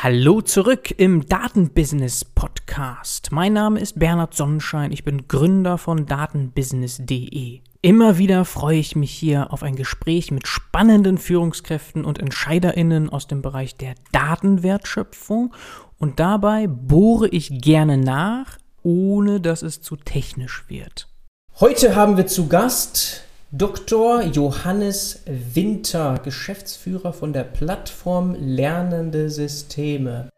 Hallo zurück im Datenbusiness Podcast. Mein Name ist Bernhard Sonnenschein, ich bin Gründer von datenbusiness.de. Immer wieder freue ich mich hier auf ein Gespräch mit spannenden Führungskräften und Entscheiderinnen aus dem Bereich der Datenwertschöpfung und dabei bohre ich gerne nach, ohne dass es zu technisch wird. Heute haben wir zu Gast Dr. Johannes Winter, Geschäftsführer von der Plattform Lernende Systeme.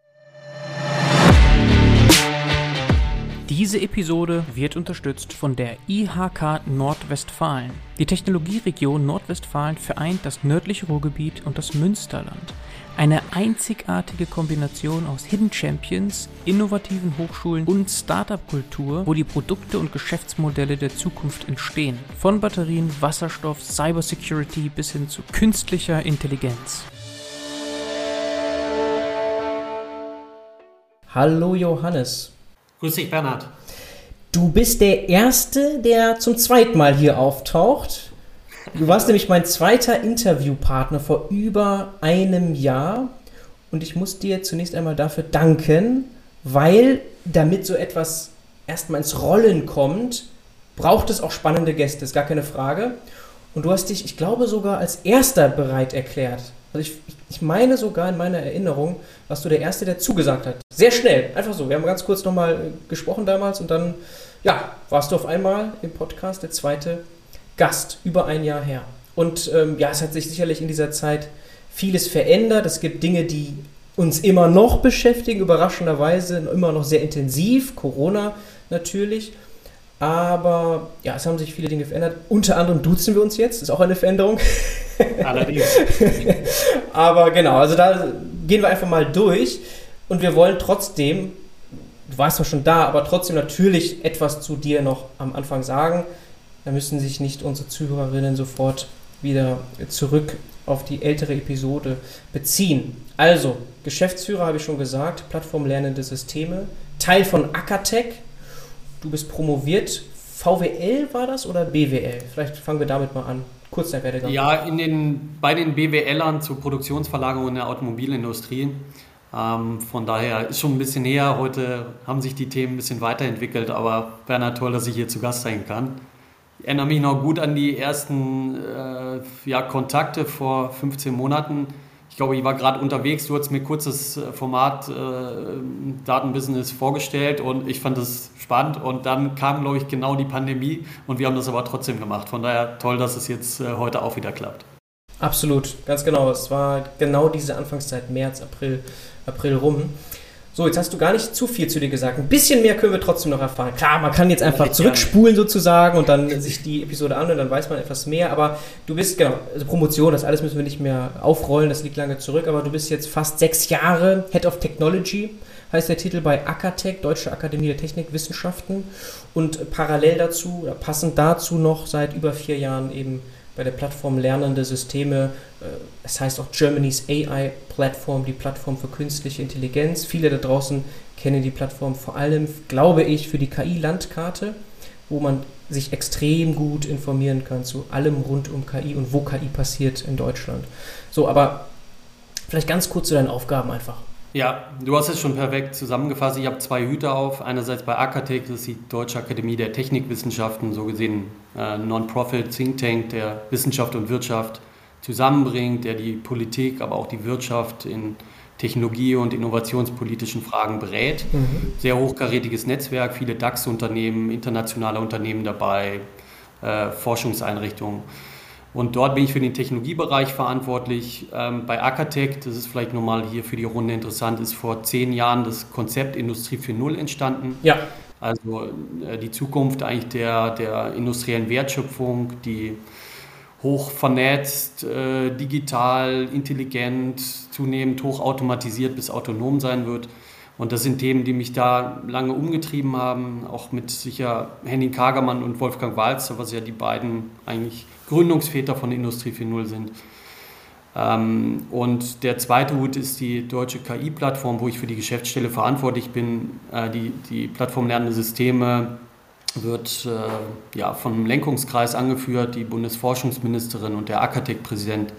Diese Episode wird unterstützt von der IHK Nordwestfalen. Die Technologieregion Nordwestfalen vereint das nördliche Ruhrgebiet und das Münsterland. Eine einzigartige Kombination aus Hidden Champions, innovativen Hochschulen und Startup-Kultur, wo die Produkte und Geschäftsmodelle der Zukunft entstehen. Von Batterien, Wasserstoff, Cybersecurity bis hin zu künstlicher Intelligenz. Hallo Johannes. Grüß dich, Bernhard. Du bist der Erste, der zum zweiten Mal hier auftaucht. Du warst nämlich mein zweiter Interviewpartner vor über einem Jahr und ich muss dir zunächst einmal dafür danken, weil damit so etwas erstmal ins Rollen kommt, braucht es auch spannende Gäste, ist gar keine Frage. Und du hast dich, ich glaube, sogar als erster bereit erklärt. Also ich, ich meine sogar in meiner Erinnerung, warst du der Erste, der zugesagt hat. Sehr schnell, einfach so. Wir haben ganz kurz nochmal gesprochen damals und dann, ja, warst du auf einmal im Podcast der zweite Gast, über ein Jahr her. Und ähm, ja, es hat sich sicherlich in dieser Zeit vieles verändert. Es gibt Dinge, die uns immer noch beschäftigen, überraschenderweise immer noch sehr intensiv, Corona natürlich. Aber ja, es haben sich viele Dinge verändert. Unter anderem duzen wir uns jetzt, ist auch eine Veränderung. Allerdings. aber genau, also da gehen wir einfach mal durch. Und wir wollen trotzdem, du warst zwar schon da, aber trotzdem natürlich etwas zu dir noch am Anfang sagen. Da müssen sich nicht unsere Zuhörerinnen sofort wieder zurück auf die ältere Episode beziehen. Also, Geschäftsführer habe ich schon gesagt, Plattform Lernende Systeme, Teil von Acatec. Du bist promoviert. VWL war das oder BWL? Vielleicht fangen wir damit mal an. Kurz der Werdegang. Ja, in den, bei den BWLern zur Produktionsverlagerung in der Automobilindustrie. Ähm, von daher ist schon ein bisschen näher. Heute haben sich die Themen ein bisschen weiterentwickelt, aber Bernhard, toll, dass ich hier zu Gast sein kann. Ich erinnere mich noch gut an die ersten äh, ja, Kontakte vor 15 Monaten. Ich glaube, ich war gerade unterwegs, du hast mir kurzes äh, Format äh, Datenbusiness vorgestellt und ich fand das spannend. Und dann kam, glaube ich, genau die Pandemie und wir haben das aber trotzdem gemacht. Von daher toll, dass es jetzt äh, heute auch wieder klappt. Absolut, ganz genau. Es war genau diese Anfangszeit, März, April, April rum. So, jetzt hast du gar nicht zu viel zu dir gesagt. Ein bisschen mehr können wir trotzdem noch erfahren. Klar, man kann jetzt einfach zurückspulen sozusagen und dann sich die Episode anhören, dann weiß man etwas mehr. Aber du bist, genau, also Promotion, das alles müssen wir nicht mehr aufrollen, das liegt lange zurück. Aber du bist jetzt fast sechs Jahre Head of Technology, heißt der Titel bei ACATEC, Deutsche Akademie der Technikwissenschaften. Und parallel dazu, oder passend dazu noch seit über vier Jahren eben bei der Plattform Lernende Systeme. Äh, es heißt auch Germany's AI Plattform, die Plattform für künstliche Intelligenz. Viele da draußen kennen die Plattform vor allem, glaube ich, für die KI-Landkarte, wo man sich extrem gut informieren kann zu allem rund um KI und wo KI passiert in Deutschland. So, aber vielleicht ganz kurz zu deinen Aufgaben einfach. Ja, du hast es schon perfekt zusammengefasst. Ich habe zwei Hüte auf. Einerseits bei Akatec, das ist die Deutsche Akademie der Technikwissenschaften, so gesehen äh, Non-Profit Think Tank, der Wissenschaft und Wirtschaft zusammenbringt, der die Politik, aber auch die Wirtschaft in Technologie- und innovationspolitischen Fragen berät. Mhm. Sehr hochkarätiges Netzwerk, viele DAX-Unternehmen, internationale Unternehmen dabei, äh, Forschungseinrichtungen. Und dort bin ich für den Technologiebereich verantwortlich. Ähm, bei Acatec, das ist vielleicht nochmal hier für die Runde interessant, ist vor zehn Jahren das Konzept Industrie 4.0 entstanden. Ja. Also äh, die Zukunft eigentlich der, der industriellen Wertschöpfung, die hoch vernetzt, äh, digital, intelligent, zunehmend hochautomatisiert bis autonom sein wird. Und das sind Themen, die mich da lange umgetrieben haben, auch mit sicher Henning Kagermann und Wolfgang Walzer, was ja die beiden eigentlich Gründungsväter von Industrie 4.0 sind. Ähm, und der zweite Hut ist die deutsche KI-Plattform, wo ich für die Geschäftsstelle verantwortlich bin. Äh, die, die Plattform Lernende Systeme wird äh, ja, vom Lenkungskreis angeführt, die Bundesforschungsministerin und der Akatec-Präsident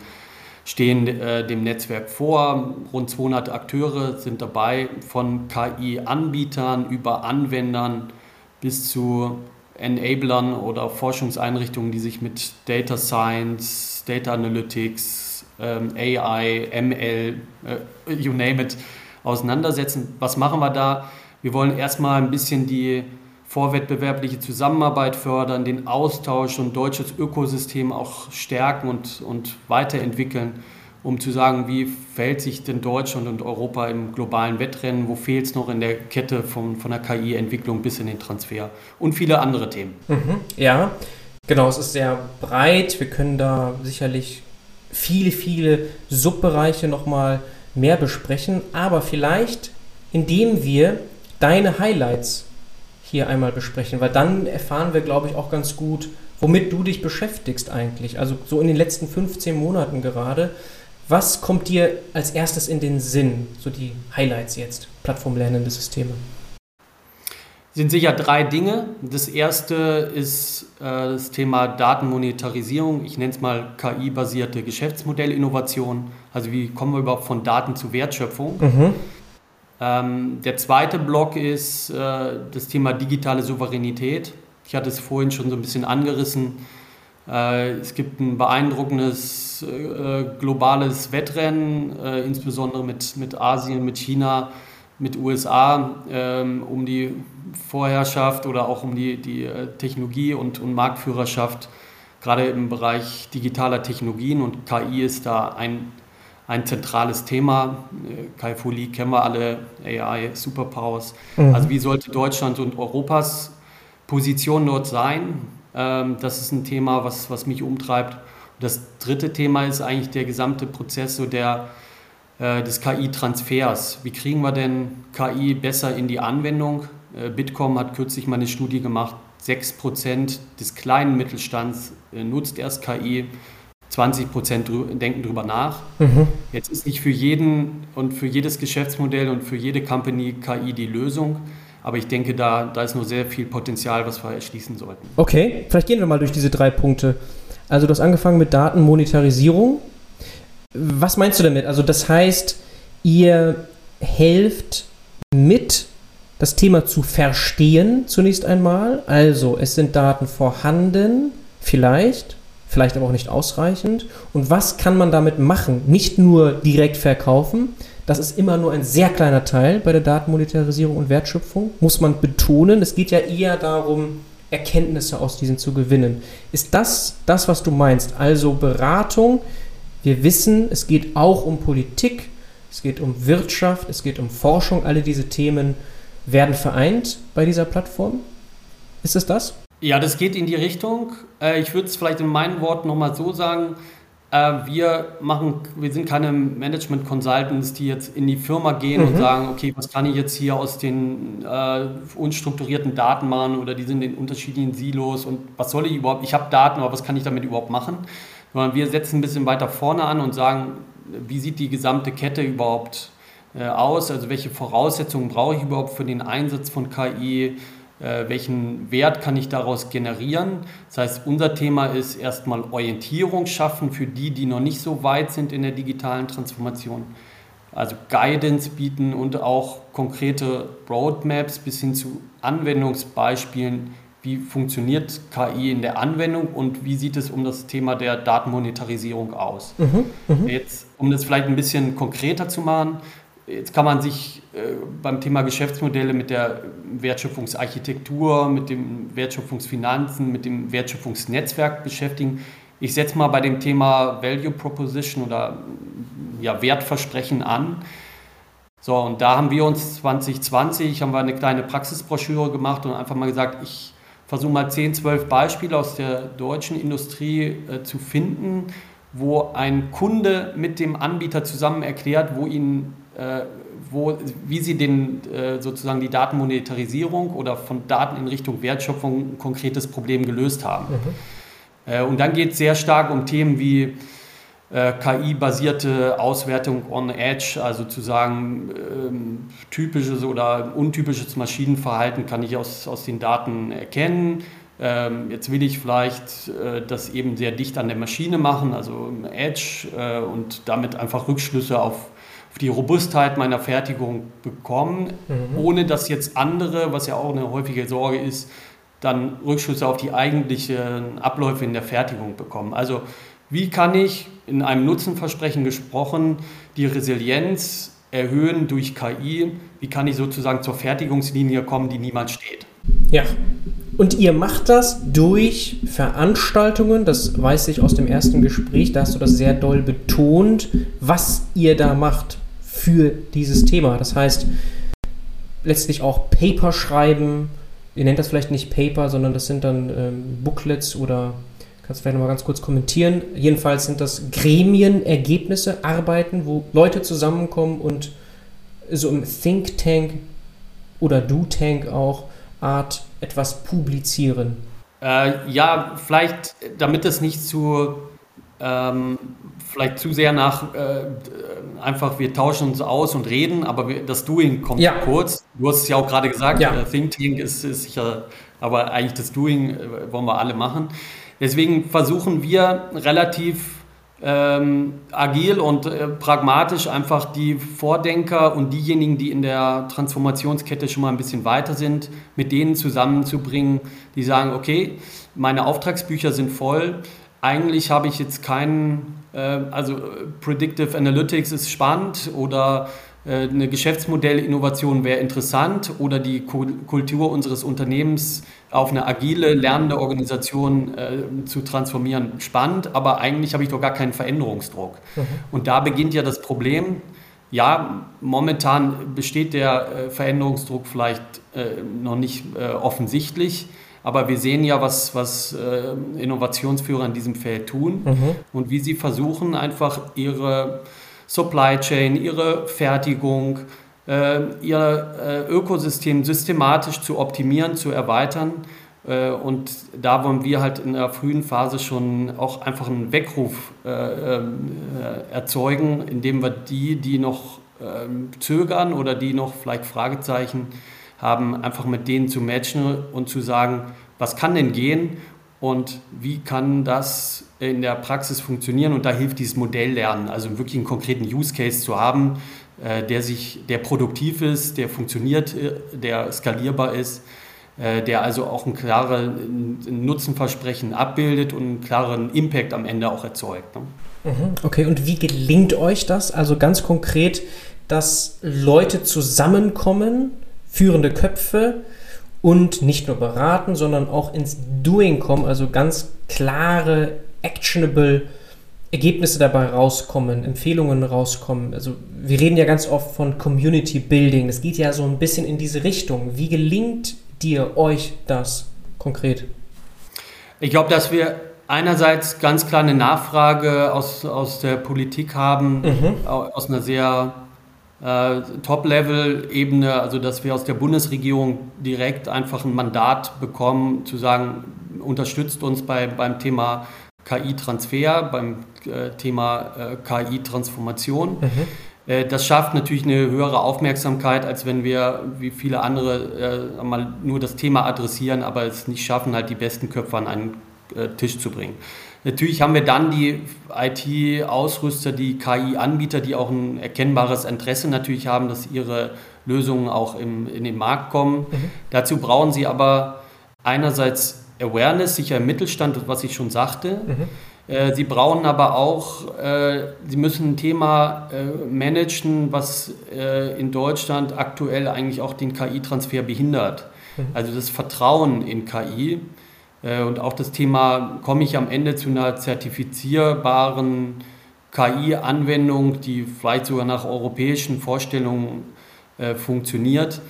stehen äh, dem Netzwerk vor. Rund 200 Akteure sind dabei, von KI-Anbietern über Anwendern bis zu Enablern oder Forschungseinrichtungen, die sich mit Data Science, Data Analytics, AI, ML, äh, you name it, auseinandersetzen. Was machen wir da? Wir wollen erstmal ein bisschen die vorwettbewerbliche Zusammenarbeit fördern, den Austausch und deutsches Ökosystem auch stärken und, und weiterentwickeln, um zu sagen, wie verhält sich denn Deutschland und Europa im globalen Wettrennen, wo fehlt es noch in der Kette von, von der KI-Entwicklung bis in den Transfer und viele andere Themen. Mhm, ja, genau, es ist sehr breit. Wir können da sicherlich viele, viele Subbereiche nochmal mehr besprechen, aber vielleicht, indem wir deine Highlights hier einmal besprechen, weil dann erfahren wir, glaube ich, auch ganz gut, womit du dich beschäftigst eigentlich. Also so in den letzten 15 Monaten gerade. Was kommt dir als erstes in den Sinn? So die Highlights jetzt, plattformlernende Systeme. Sind sicher drei Dinge. Das erste ist äh, das Thema Datenmonetarisierung. Ich nenne es mal KI-basierte Geschäftsmodellinnovation. Also wie kommen wir überhaupt von Daten zu Wertschöpfung? Mhm. Ähm, der zweite Block ist äh, das Thema digitale Souveränität. Ich hatte es vorhin schon so ein bisschen angerissen. Äh, es gibt ein beeindruckendes äh, globales Wettrennen, äh, insbesondere mit, mit Asien, mit China, mit USA, ähm, um die Vorherrschaft oder auch um die, die äh, Technologie und, und Marktführerschaft, gerade im Bereich digitaler Technologien. Und KI ist da ein ein zentrales Thema. Kai Foli kennen wir alle, AI, Superpowers. Mhm. Also wie sollte Deutschland und Europas Position dort sein? Ähm, das ist ein Thema, was, was mich umtreibt. Und das dritte Thema ist eigentlich der gesamte Prozess so der, äh, des KI-Transfers. Wie kriegen wir denn KI besser in die Anwendung? Äh, Bitkom hat kürzlich mal eine Studie gemacht, 6% des kleinen Mittelstands äh, nutzt erst KI. 20 Prozent denken darüber nach. Mhm. Jetzt ist nicht für jeden und für jedes Geschäftsmodell und für jede Company KI die Lösung. Aber ich denke, da, da ist nur sehr viel Potenzial, was wir erschließen sollten. Okay, vielleicht gehen wir mal durch diese drei Punkte. Also du hast angefangen mit Datenmonetarisierung. Was meinst du damit? Also das heißt, ihr helft mit, das Thema zu verstehen zunächst einmal. Also es sind Daten vorhanden, vielleicht vielleicht aber auch nicht ausreichend. Und was kann man damit machen? Nicht nur direkt verkaufen, das ist immer nur ein sehr kleiner Teil bei der Datenmonetarisierung und Wertschöpfung, muss man betonen. Es geht ja eher darum, Erkenntnisse aus diesen zu gewinnen. Ist das das, was du meinst? Also Beratung, wir wissen, es geht auch um Politik, es geht um Wirtschaft, es geht um Forschung, alle diese Themen werden vereint bei dieser Plattform. Ist es das? Ja, das geht in die Richtung. Äh, ich würde es vielleicht in meinen Worten nochmal so sagen. Äh, wir machen, wir sind keine Management Consultants, die jetzt in die Firma gehen mhm. und sagen, okay, was kann ich jetzt hier aus den äh, unstrukturierten Daten machen oder die sind in unterschiedlichen Silos und was soll ich überhaupt? Ich habe Daten, aber was kann ich damit überhaupt machen? Wir setzen ein bisschen weiter vorne an und sagen, wie sieht die gesamte Kette überhaupt äh, aus? Also welche Voraussetzungen brauche ich überhaupt für den Einsatz von KI? Äh, welchen Wert kann ich daraus generieren. Das heißt, unser Thema ist erstmal Orientierung schaffen für die, die noch nicht so weit sind in der digitalen Transformation. Also Guidance bieten und auch konkrete Roadmaps bis hin zu Anwendungsbeispielen, wie funktioniert KI in der Anwendung und wie sieht es um das Thema der Datenmonetarisierung aus. Mhm, mh. Jetzt, um das vielleicht ein bisschen konkreter zu machen, Jetzt kann man sich äh, beim Thema Geschäftsmodelle mit der Wertschöpfungsarchitektur, mit den Wertschöpfungsfinanzen, mit dem Wertschöpfungsnetzwerk beschäftigen. Ich setze mal bei dem Thema Value Proposition oder ja, Wertversprechen an. So, und da haben wir uns 2020, haben wir eine kleine Praxisbroschüre gemacht und einfach mal gesagt, ich versuche mal 10, 12 Beispiele aus der deutschen Industrie äh, zu finden, wo ein Kunde mit dem Anbieter zusammen erklärt, wo ihnen äh, wo, wie sie den, äh, sozusagen die Datenmonetarisierung oder von Daten in Richtung Wertschöpfung ein konkretes Problem gelöst haben. Mhm. Äh, und dann geht es sehr stark um Themen wie KI-basierte Auswertung on Edge, also zu sagen, ähm, typisches oder untypisches Maschinenverhalten kann ich aus, aus den Daten erkennen. ähm, jetzt will ich vielleicht äh, das eben sehr dicht an der Maschine machen, also Edge, äh, und damit einfach Rückschlüsse auf, auf die Robustheit meiner Fertigung bekommen, mhm. ohne dass jetzt andere, was ja auch eine häufige Sorge ist, dann Rückschlüsse auf die eigentlichen Abläufe in der Fertigung bekommen. Also wie kann ich in einem Nutzenversprechen gesprochen die Resilienz erhöhen durch KI? Wie kann ich sozusagen zur Fertigungslinie kommen, die niemals steht? Ja, und ihr macht das durch Veranstaltungen, das weiß ich aus dem ersten Gespräch, da hast du das sehr doll betont, was ihr da macht für dieses Thema. Das heißt, letztlich auch Paper schreiben, ihr nennt das vielleicht nicht Paper, sondern das sind dann ähm, Booklets oder kannst du vielleicht nochmal ganz kurz kommentieren. Jedenfalls sind das Gremienergebnisse, Arbeiten, wo Leute zusammenkommen und so im Think Tank oder Do Tank auch Art etwas publizieren? Äh, ja, vielleicht, damit es nicht zu, ähm, vielleicht zu sehr nach, äh, einfach wir tauschen uns aus und reden, aber wir, das Doing kommt ja. kurz. Du hast es ja auch gerade gesagt, ja. Think Tank ist, ist sicher, aber eigentlich das Doing äh, wollen wir alle machen. Deswegen versuchen wir relativ ähm, agil und äh, pragmatisch einfach die Vordenker und diejenigen, die in der Transformationskette schon mal ein bisschen weiter sind, mit denen zusammenzubringen, die sagen, okay, meine Auftragsbücher sind voll, eigentlich habe ich jetzt keinen, äh, also Predictive Analytics ist spannend oder äh, eine Geschäftsmodellinnovation wäre interessant oder die Kultur unseres Unternehmens auf eine agile, lernende Organisation äh, zu transformieren, spannend, aber eigentlich habe ich doch gar keinen Veränderungsdruck. Mhm. Und da beginnt ja das Problem. Ja, momentan besteht der äh, Veränderungsdruck vielleicht äh, noch nicht äh, offensichtlich, aber wir sehen ja, was, was äh, Innovationsführer in diesem Feld tun mhm. und wie sie versuchen, einfach ihre Supply Chain, ihre Fertigung, äh, ihr äh, Ökosystem systematisch zu optimieren, zu erweitern. Äh, und da wollen wir halt in der frühen Phase schon auch einfach einen Weckruf ähm, erzeugen, indem wir die, die noch ähm, zögern oder die noch vielleicht Fragezeichen haben, einfach mit denen zu matchen und zu sagen, was kann denn gehen und wie kann das in der Praxis funktionieren und da hilft dieses Modelllernen, also wirklich einen konkreten Use Case zu haben, äh, der sich, der produktiv ist, der funktioniert, äh, der skalierbar ist, äh, der also auch ein klares Nutzenversprechen abbildet und einen klaren Impact am Ende auch erzeugt. Ne? Mhm. Okay, und wie gelingt euch das? Also ganz konkret, dass Leute zusammenkommen, führende Köpfe, und nicht nur beraten, sondern auch ins Doing kommen, also ganz klare actionable Ergebnisse dabei rauskommen, Empfehlungen rauskommen. Also wir reden ja ganz oft von Community Building. Das geht ja so ein bisschen in diese Richtung. Wie gelingt dir euch das konkret? Ich glaube, dass wir einerseits ganz klar eine Nachfrage aus, aus der Politik haben, mhm. aus einer sehr äh, Top-Level-Ebene, also dass wir aus der Bundesregierung direkt einfach ein Mandat bekommen, zu sagen, unterstützt uns bei, beim Thema KI-Transfer, beim äh, Thema äh, KI-Transformation. Mhm. Äh, das schafft natürlich eine höhere Aufmerksamkeit, als wenn wir, wie viele andere, äh, mal nur das Thema adressieren, aber es nicht schaffen, halt die besten Köpfe an einen äh, Tisch zu bringen. Natürlich haben wir dann die IT-Ausrüster, die KI-Anbieter, die auch ein erkennbares Interesse natürlich haben, dass ihre Lösungen auch im, in den Markt kommen. Mhm. Dazu brauchen sie aber einerseits Awareness, sicher im Mittelstand, was ich schon sagte. Mhm. Äh, sie brauchen aber auch, äh, sie müssen ein Thema äh, managen, was äh, in Deutschland aktuell eigentlich auch den KI-Transfer behindert. Mhm. Also das Vertrauen in KI und auch das Thema, komme ich am Ende zu einer zertifizierbaren KI-Anwendung, die vielleicht sogar nach europäischen Vorstellungen äh, funktioniert.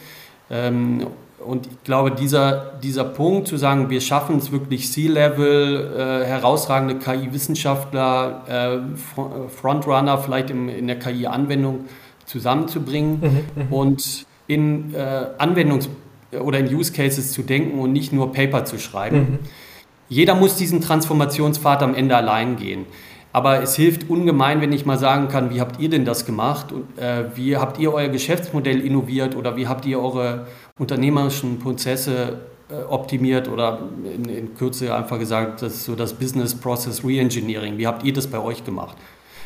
Ähm, und ich glaube, dieser, dieser Punkt zu sagen, wir schaffen es wirklich C-Level, äh, herausragende KI-Wissenschaftler, äh, Frontrunner vielleicht im, in der KI-Anwendung zusammenzubringen mhm, mhm, und in äh, Anwendungs- oder in Use Cases zu denken und nicht nur Paper zu schreiben. Mhm. Jeder muss diesen Transformationspfad am Ende allein gehen. Aber es hilft ungemein, wenn ich mal sagen kann, wie habt ihr denn das gemacht? Und, äh, wie habt ihr euer Geschäftsmodell innoviert oder wie habt ihr eure unternehmerischen Prozesse optimiert oder in, in, Kürze einfach gesagt, das ist so das Business Process Reengineering. Wie habt ihr das bei euch gemacht?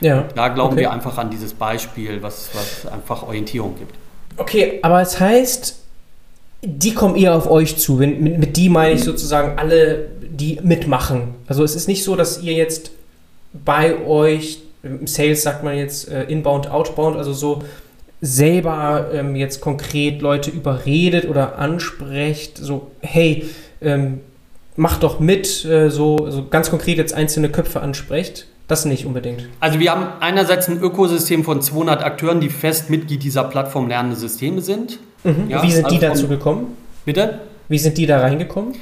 Ja. Da glauben okay. wir einfach an dieses Beispiel, was, was einfach Orientierung gibt. Okay, aber es heißt, die kommen eher auf euch zu. Mit, mit die meine ich sozusagen alle, die mitmachen. Also es ist nicht so, dass ihr jetzt bei euch, im Sales sagt man jetzt äh, inbound, outbound, also so selber ähm, jetzt konkret Leute überredet oder ansprecht, so hey, ähm, mach doch mit, äh, so, so ganz konkret jetzt einzelne Köpfe ansprecht. Das nicht unbedingt. Also wir haben einerseits ein Ökosystem von 200 Akteuren, die fest Mitglied dieser Plattform lernende Systeme sind. Mhm. Ja, Wie sind also die dazu gekommen? Bitte? Wie sind die da reingekommen?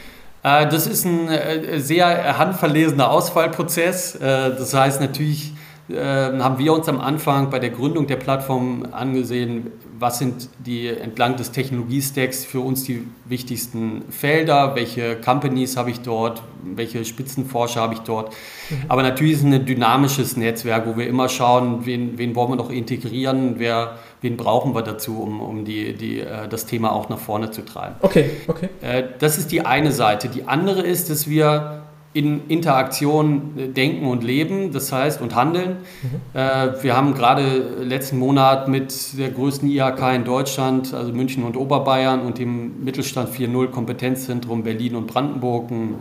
Äh, das ist ein äh, sehr handverlesener Auswahlprozess. Äh, das heißt natürlich haben wir uns am Anfang bei der Gründung der Plattform angesehen, was sind die entlang des Technologiestacks für uns die wichtigsten Felder, welche Companies habe ich dort, welche Spitzenforscher habe ich dort. Mhm. Aber natürlich ist es ein dynamisches Netzwerk, wo wir immer schauen, wen, wen wollen wir noch integrieren, wer, wen brauchen wir dazu, um, um die, die, äh, das Thema auch nach vorne zu treiben. Okay, okay. Äh, das ist die eine Seite. Die andere ist, dass wir in Interaktion äh, denken und leben, das heißt und handeln. Mhm. Äh, wir haben gerade letzten Monat mit der größten IHK in Deutschland, also München und Oberbayern und dem Mittelstand 4.0 Kompetenzzentrum Berlin und Brandenburg ein,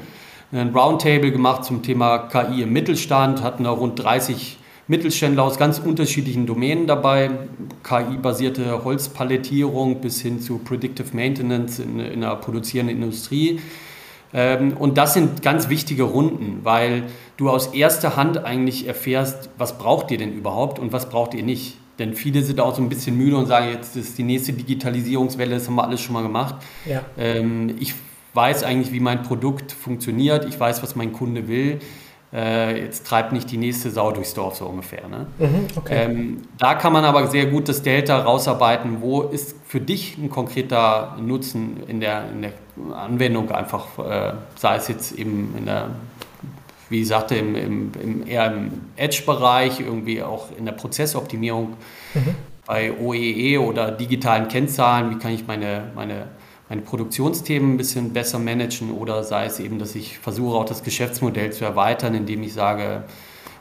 ein Roundtable gemacht zum Thema KI im Mittelstand, hatten da rund 30 Mittelständler aus ganz unterschiedlichen Domänen dabei, KI-basierte Holzpalettierung bis hin zu Predictive Maintenance in, in der produzierenden Industrie. Ähm, und das sind ganz wichtige Runden, weil du aus erster Hand eigentlich erfährst, was braucht ihr denn überhaupt und was braucht ihr nicht. Denn viele sind auch so ein bisschen müde und sagen, jetzt ist die nächste Digitalisierungswelle, das haben wir alles schon mal gemacht. Ja. Ähm, ich weiß eigentlich, wie mein Produkt funktioniert, ich weiß, was mein Kunde will äh, jetzt treibt nicht die nächste Sau durchs Dorf so ungefähr. Ne? Mhm, okay. ähm, da kann man aber sehr gut das Delta rausarbeiten, wo ist für dich ein konkreter Nutzen in der, in der Anwendung einfach, äh, sei es jetzt eben in der, wie ich sagte, im, im, im eher im Edge-Bereich, irgendwie auch in der Prozessoptimierung mhm. bei OEE e oder digitalen Kennzahlen, wie kann ich meine, meine meine Produktionsthemen ein bisschen besser managen oder sei es eben, dass ich versuche auch das Geschäftsmodell zu erweitern, indem ich sage,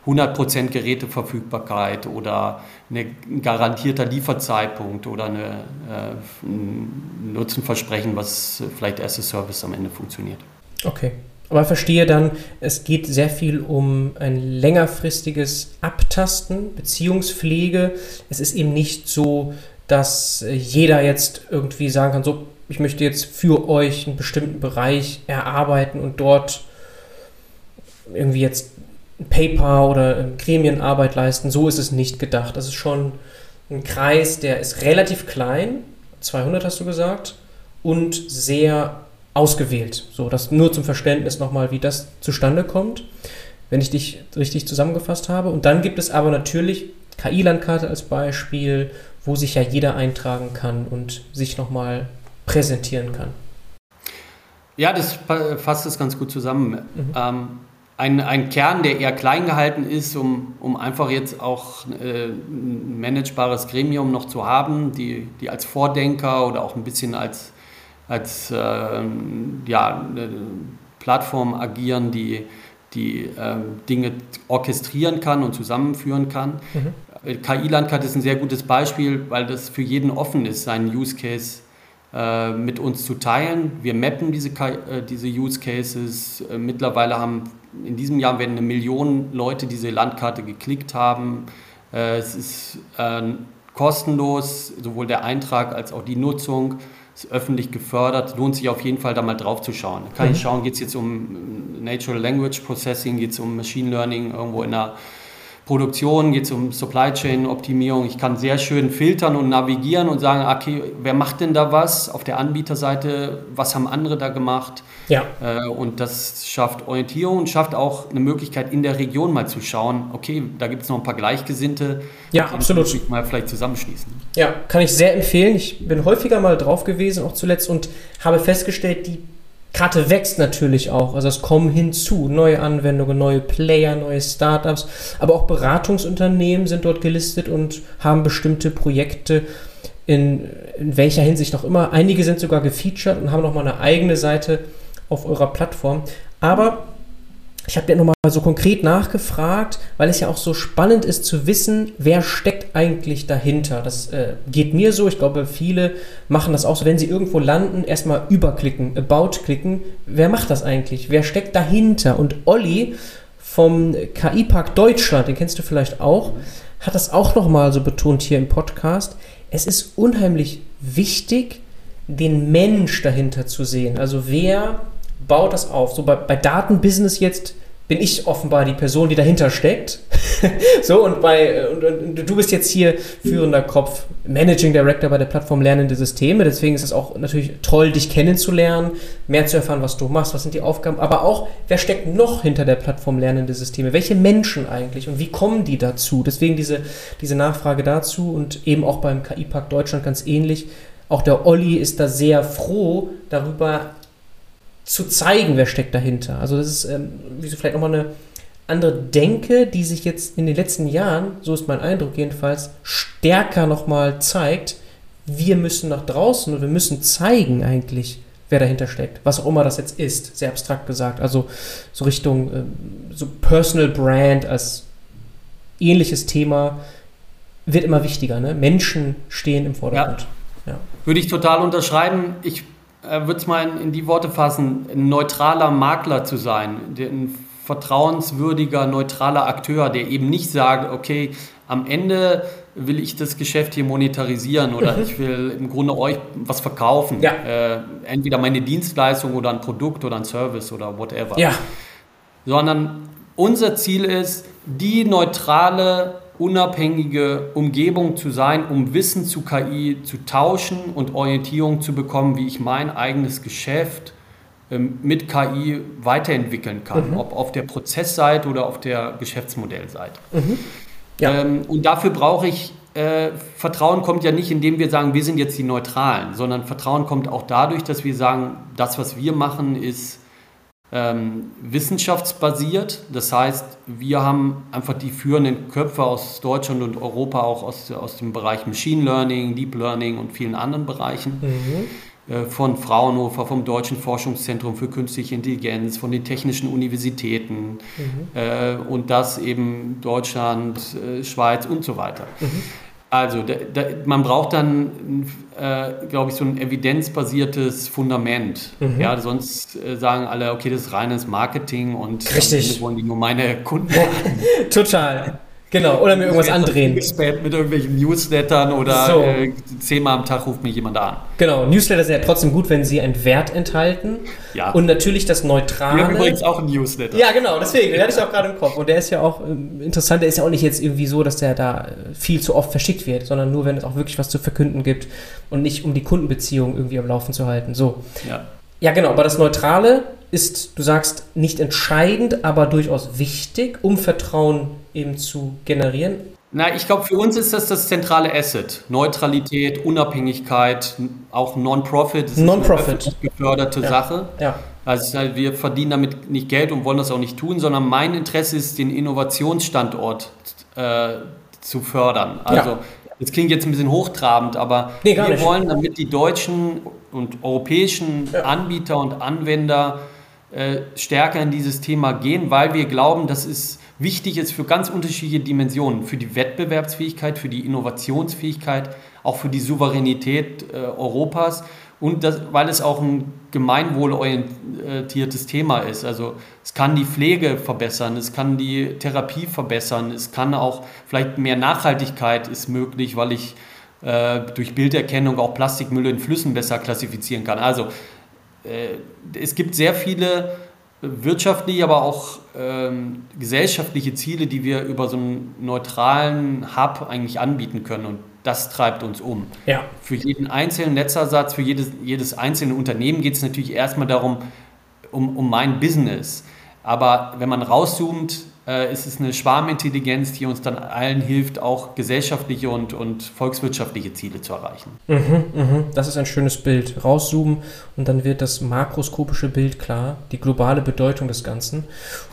100% Geräteverfügbarkeit oder ein garantierter Lieferzeitpunkt oder eine, äh, ein Nutzenversprechen, was vielleicht erste Service am Ende funktioniert. Okay. Aber verstehe dann, es geht sehr viel um ein längerfristiges Abtasten, Beziehungspflege. Es ist eben nicht so, dass jeder jetzt irgendwie sagen kann, so, ich möchte jetzt für euch einen bestimmten Bereich erarbeiten und dort irgendwie jetzt Paper oder Gremienarbeit leisten. So ist es nicht gedacht. Das ist schon ein Kreis, der ist relativ klein, 200 hast du gesagt, und sehr ausgewählt. So, das nur zum Verständnis nochmal, wie das zustande kommt, wenn ich dich richtig zusammengefasst habe. Und dann gibt es aber natürlich KI-Landkarte als Beispiel, wo sich ja jeder eintragen kann und sich nochmal präsentieren kann. Ja, das fasst es ganz gut zusammen. Mhm. Ähm, ein, ein Kern, der eher klein gehalten ist, um, um einfach jetzt auch äh, ein managebares Gremium noch zu haben, die, die als Vordenker oder auch ein bisschen als, als äh, ja, Plattform agieren, die, die äh, Dinge orchestrieren kann und zusammenführen kann. Mhm. KI-Landkarte ist ein sehr gutes Beispiel, weil das für jeden offen ist, seinen Use Case äh, mit uns zu teilen. Wir mappen diese, äh, diese Use Cases. Äh, mittlerweile haben in diesem Jahr werden eine Million Leute diese Landkarte geklickt haben. es ist kostenlos, sowohl der Eintrag als auch die Nutzung ist öffentlich gefördert. Lohnt sich auf jeden Fall da mal drauf zu schauen. Da kann mhm. ich schauen, geht es jetzt um Natural Language Processing, geht es um Machine Learning irgendwo in einer Produktion, geht es um Supply Chain Optimierung. Ich kann sehr schön filtern und navigieren und sagen, okay, wer macht denn da was auf der Anbieterseite? Was haben andere da gemacht? Ja. Äh, und das schafft Orientierung und schafft auch eine Möglichkeit in der Region mal zu schauen, okay, da gibt es noch ein paar Gleichgesinnte. Ja, absolut. Mal vielleicht zusammenschließen. Ja, kann ich sehr empfehlen. Ich bin häufiger mal drauf gewesen, auch zuletzt, und habe festgestellt, die Karte wächst natürlich auch. Also es kommen hinzu neue Anwendungen, neue Player, neue Startups, aber auch Beratungsunternehmen sind dort gelistet und haben bestimmte Projekte, in, in welcher Hinsicht auch immer. Einige sind sogar gefeatured und haben nochmal eine eigene Seite auf eurer Plattform. Aber ich habe ja nochmal so konkret nachgefragt, weil es ja auch so spannend ist zu wissen, wer steckt eigentlich dahinter. Das äh, geht mir so, ich glaube, viele machen das auch so, wenn sie irgendwo landen, erstmal überklicken, About klicken. Wer macht das eigentlich? Wer steckt dahinter? Und Olli vom KI-Park Deutschland, den kennst du vielleicht auch, hat das auch nochmal so betont hier im Podcast. Es ist unheimlich wichtig, den Mensch dahinter zu sehen. Also wer baut das auf. So bei, bei Datenbusiness jetzt bin ich offenbar die Person, die dahinter steckt. so, und, bei, und, und, du bist jetzt hier führender Kopf, Managing Director bei der Plattform Lernende Systeme. Deswegen ist es auch natürlich toll, dich kennenzulernen, mehr zu erfahren, was du machst, was sind die Aufgaben, aber auch, wer steckt noch hinter der Plattform Lernende Systeme? Welche Menschen eigentlich und wie kommen die dazu? Deswegen diese, diese Nachfrage dazu und eben auch beim KI-Park Deutschland ganz ähnlich. Auch der Olli ist da sehr froh darüber, zu zeigen, wer steckt dahinter. Also das ist ähm, so vielleicht nochmal eine andere Denke, die sich jetzt in den letzten Jahren, so ist mein Eindruck jedenfalls, stärker nochmal zeigt. Wir müssen nach draußen und wir müssen zeigen eigentlich, wer dahinter steckt. Was auch immer das jetzt ist, sehr abstrakt gesagt. Also so Richtung ähm, so Personal Brand als ähnliches Thema wird immer wichtiger. Ne? Menschen stehen im Vordergrund. Ja. Ja. Würde ich total unterschreiben. Ich äh, würde es mal in, in, die Worte fassen, ein neutraler Makler zu sein, ein vertrauenswürdiger, neutraler Akteur, der eben nicht sagt, okay, am Ende will ich das Geschäft hier monetarisieren oder ich will im Grunde euch was verkaufen. Ja. Äh, entweder meine Dienstleistung oder ein Produkt oder ein Service oder whatever. Ja. Sondern unser Ziel ist, die neutrale unabhängige Umgebung zu sein, um Wissen zu KI zu tauschen und Orientierung zu bekommen, wie ich mein eigenes Geschäft ähm, mit KI weiterentwickeln kann, mhm. ob auf der Prozessseite oder auf der Geschäftsmodellseite. Mhm. Ja. Ähm, und dafür brauche ich äh, Vertrauen kommt ja nicht, indem wir sagen, wir sind jetzt die Neutralen, sondern Vertrauen kommt auch dadurch, dass wir sagen, das, was wir machen, ist ähm, wissenschaftsbasiert. Das heißt, wir haben einfach die führenden Köpfe aus Deutschland und Europa, auch aus, aus dem Bereich Machine Learning, Deep Learning und vielen anderen Bereichen. Mhm. Äh, von Fraunhofer, vom Deutschen Forschungszentrum für Künstliche Intelligenz, von den technischen Universitäten mhm. äh, und das eben Deutschland, äh, Schweiz und so weiter. Mhm. Also da, da, man braucht dann, äh, glaube ich, so ein evidenzbasiertes Fundament. Mhm. Ja, sonst äh, sagen alle, okay, das ist reines Marketing und Richtig. wollen die nur meine Kunden. Total. Genau, oder mir irgendwas andrehen. Mit irgendwelchen Newslettern oder so. äh, zehnmal am Tag ruft mich jemand an. Genau, Newsletter sind ja trotzdem gut, wenn sie einen Wert enthalten. Ja. Und natürlich das Neutrale. Wir haben übrigens auch einen Newsletter. Ja, genau, deswegen, den hatte ich auch gerade im Kopf. Und der ist ja auch äh, interessant, der ist ja auch nicht jetzt irgendwie so, dass der da äh, viel zu oft verschickt wird, sondern nur, wenn es auch wirklich was zu verkünden gibt und nicht um die Kundenbeziehung irgendwie am Laufen zu halten. So. Ja. Ja, genau, aber das Neutrale ist, du sagst, nicht entscheidend, aber durchaus wichtig, um Vertrauen eben zu generieren. Na, ich glaube, für uns ist das das zentrale Asset. Neutralität, Unabhängigkeit, auch Non-Profit. Das Non-Profit. Ist eine geförderte ja. Sache. Ja. Also halt, wir verdienen damit nicht Geld und wollen das auch nicht tun, sondern mein Interesse ist, den Innovationsstandort äh, zu fördern. Also ja. Das klingt jetzt ein bisschen hochtrabend, aber nee, wir nicht. wollen, damit die deutschen und europäischen ja. Anbieter und Anwender äh, stärker in dieses Thema gehen, weil wir glauben, dass es wichtig ist für ganz unterschiedliche Dimensionen, für die Wettbewerbsfähigkeit, für die Innovationsfähigkeit, auch für die Souveränität äh, Europas und das, weil es auch ein gemeinwohlorientiertes Thema ist. Also es kann die Pflege verbessern, es kann die Therapie verbessern, es kann auch vielleicht mehr Nachhaltigkeit ist möglich, weil ich äh, durch Bilderkennung auch Plastikmüll in Flüssen besser klassifizieren kann. Also äh, es gibt sehr viele wirtschaftliche, aber auch ähm, gesellschaftliche Ziele, die wir über so einen neutralen Hub eigentlich anbieten können. Und das treibt uns um. Ja. Für jeden einzelnen Netzersatz, für jedes, jedes einzelne Unternehmen geht es natürlich erstmal darum, um, um mein Business. Aber wenn man rauszoomt, äh, ist es eine Schwarmintelligenz, die uns dann allen hilft, auch gesellschaftliche und, und volkswirtschaftliche Ziele zu erreichen. Mhm, mh. Das ist ein schönes Bild. Rauszoomen und dann wird das makroskopische Bild klar, die globale Bedeutung des Ganzen.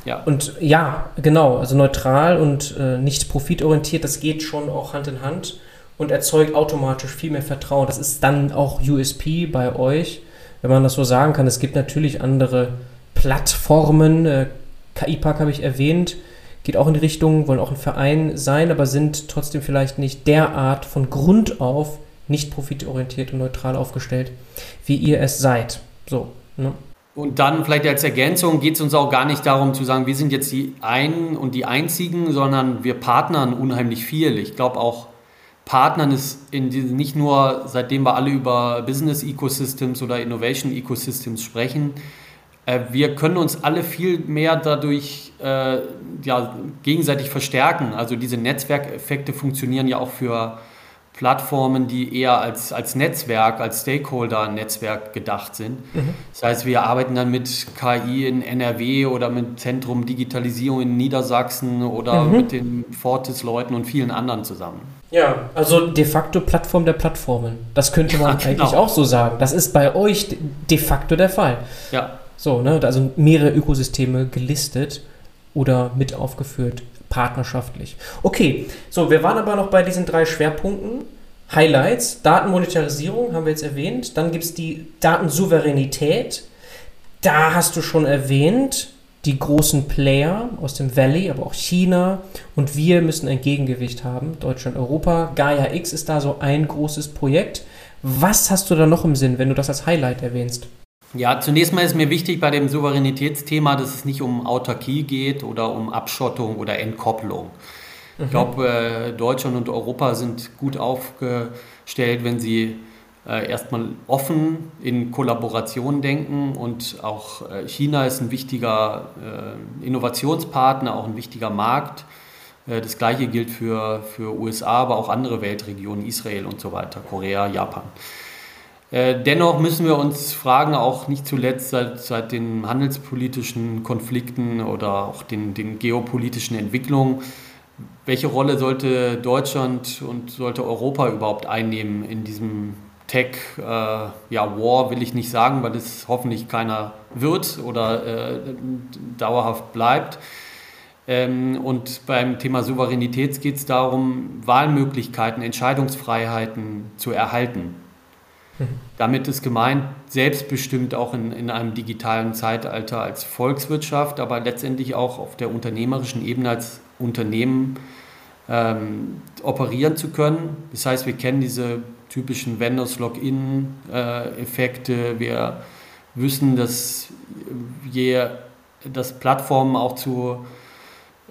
Ja. Und ja, genau, also neutral und äh, nicht profitorientiert, das geht schon auch Hand in Hand. Und erzeugt automatisch viel mehr Vertrauen. Das ist dann auch USP bei euch, wenn man das so sagen kann. Es gibt natürlich andere Plattformen. Äh, KI-Park habe ich erwähnt, geht auch in die Richtung, wollen auch ein Verein sein, aber sind trotzdem vielleicht nicht derart von Grund auf nicht profitorientiert und neutral aufgestellt, wie ihr es seid. So. Ne? Und dann vielleicht als Ergänzung geht es uns auch gar nicht darum zu sagen, wir sind jetzt die einen und die einzigen, sondern wir partnern unheimlich viel. Ich glaube auch, Partnern ist in die, nicht nur, seitdem wir alle über Business Ecosystems oder Innovation Ecosystems sprechen, äh, wir können uns alle viel mehr dadurch äh, ja, gegenseitig verstärken. Also diese Netzwerkeffekte funktionieren ja auch für Plattformen, die eher als, als Netzwerk, als Stakeholder-Netzwerk gedacht sind. Mhm. Das heißt, wir arbeiten dann mit KI in NRW oder mit Zentrum Digitalisierung in Niedersachsen oder mhm. mit den Fortis-Leuten und vielen anderen zusammen. Ja, also de facto Plattform der Plattformen. Das könnte man ja, genau. eigentlich auch so sagen. Das ist bei euch de facto der Fall. Ja. So, ne? Also mehrere Ökosysteme gelistet oder mit aufgeführt partnerschaftlich. Okay, so, wir waren aber noch bei diesen drei Schwerpunkten. Highlights, Datenmonetarisierung haben wir jetzt erwähnt. Dann gibt es die Datensouveränität. Da hast du schon erwähnt, die großen Player aus dem Valley, aber auch China. Und wir müssen ein Gegengewicht haben. Deutschland, Europa. Gaia X ist da so ein großes Projekt. Was hast du da noch im Sinn, wenn du das als Highlight erwähnst? Ja, zunächst mal ist mir wichtig bei dem Souveränitätsthema, dass es nicht um Autarkie geht oder um Abschottung oder Entkopplung. Mhm. Ich glaube, äh, Deutschland und Europa sind gut aufgestellt, wenn sie äh, erstmal offen in Kollaboration denken und auch äh, China ist ein wichtiger äh, Innovationspartner, auch ein wichtiger Markt. Das gleiche gilt für, für USA, aber auch andere Weltregionen, Israel und so weiter, Korea, Japan. Dennoch müssen wir uns fragen, auch nicht zuletzt seit, seit den handelspolitischen Konflikten oder auch den, den geopolitischen Entwicklungen, welche Rolle sollte Deutschland und sollte Europa überhaupt einnehmen in diesem Tech äh, ja, War, will ich nicht sagen, weil es hoffentlich keiner wird oder äh, dauerhaft bleibt. Ähm, und beim Thema Souveränität geht es darum, Wahlmöglichkeiten, Entscheidungsfreiheiten zu erhalten. Damit ist gemeint, selbstbestimmt auch in, in einem digitalen Zeitalter als Volkswirtschaft, aber letztendlich auch auf der unternehmerischen Ebene als Unternehmen ähm, operieren zu können. Das heißt, wir kennen diese typischen Vendors-Login-Effekte. Wir wissen, dass je dass Plattformen auch zu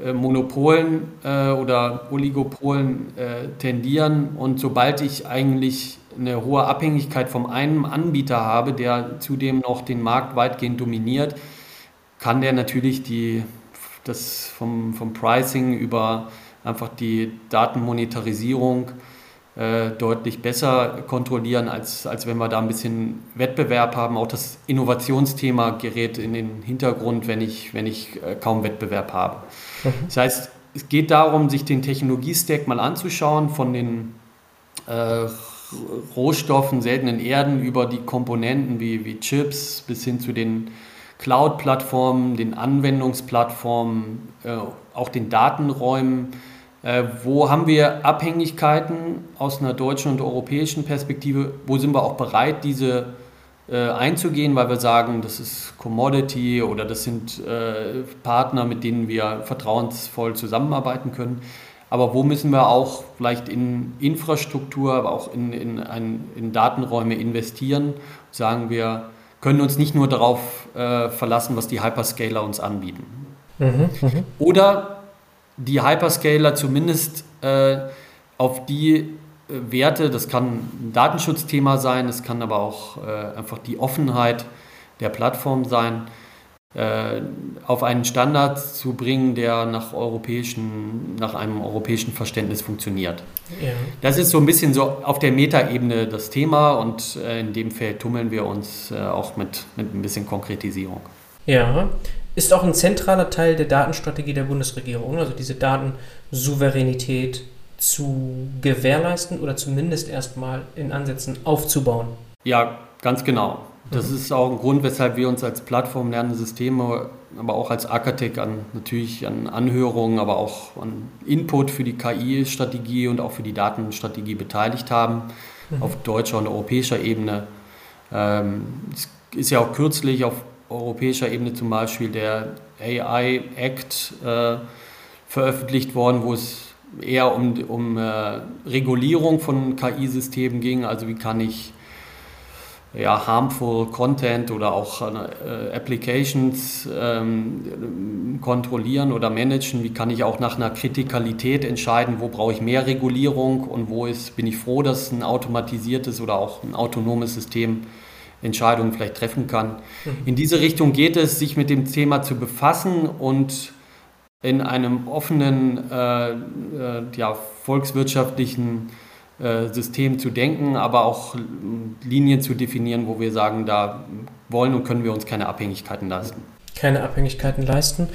äh, Monopolen äh, oder Oligopolen äh, tendieren und sobald ich eigentlich eine hohe Abhängigkeit vom einen Anbieter habe, der zudem noch den Markt weitgehend dominiert, kann der natürlich die, das vom, vom Pricing über einfach die Datenmonetarisierung äh, deutlich besser kontrollieren, als, als wenn wir da ein bisschen Wettbewerb haben. Auch das Innovationsthema gerät in den Hintergrund, wenn ich, wenn ich äh, kaum Wettbewerb habe. Mhm. Das heißt, es geht darum, sich den Technologiestack mal anzuschauen, von den äh, Rohstoffen, seltenen Erden über die Komponenten wie, wie Chips bis hin zu den Cloud-Plattformen, den Anwendungsplattformen, äh, auch den Datenräumen. Äh, wo haben wir Abhängigkeiten aus einer deutschen und europäischen Perspektive? Wo sind wir auch bereit, diese äh, einzugehen, weil wir sagen, das ist Commodity oder das sind äh, Partner, mit denen wir vertrauensvoll zusammenarbeiten können? Aber wo müssen wir auch vielleicht in Infrastruktur, aber auch in, in, ein, in Datenräume investieren? Sagen wir, können uns nicht nur darauf äh, verlassen, was die Hyperscaler uns anbieten. Mhm, mh. Oder die Hyperscaler zumindest äh, auf die äh, Werte, das kann ein Datenschutzthema sein, es kann aber auch äh, einfach die Offenheit der Plattform sein, äh, auf einen Standard zu bringen, der nach, europäischen, nach einem europäischen Verständnis funktioniert. Ja. Das ist so ein bisschen so auf der Metaebene das Thema und äh, in dem Feld tummeln wir uns äh, auch mit, mit ein bisschen Konkretisierung. Ja, ist auch ein zentraler Teil der Datenstrategie der Bundesregierung, also diese Datensouveränität zu gewährleisten oder zumindest erstmal in Ansätzen aufzubauen. Ja, ganz genau. Das mhm. ist auch ein Grund, weshalb wir uns als Plattform lernende Systeme, aber auch als Architect an natürlich an Anhörungen, aber auch an Input für die KI-Strategie und auch für die Datenstrategie beteiligt haben, mhm. auf deutscher und europäischer Ebene. Ähm, es ist ja auch kürzlich auf europäischer Ebene zum Beispiel der AI Act äh, veröffentlicht worden, wo es eher um, um äh, Regulierung von KI-Systemen ging. Also wie kann ich ja, harmful Content oder auch äh, Applications ähm, kontrollieren oder managen? Wie kann ich auch nach einer Kritikalität entscheiden, wo brauche ich mehr Regulierung und wo ist, bin ich froh, dass ein automatisiertes oder auch ein autonomes System Entscheidungen vielleicht treffen kann. Mhm. In diese Richtung geht es, sich mit dem Thema zu befassen und in einem offenen, äh, äh, ja, volkswirtschaftlichen äh, System zu denken, aber auch Linien zu definieren, wo wir sagen, da wollen und können wir uns keine Abhängigkeiten leisten. Keine Abhängigkeiten leisten.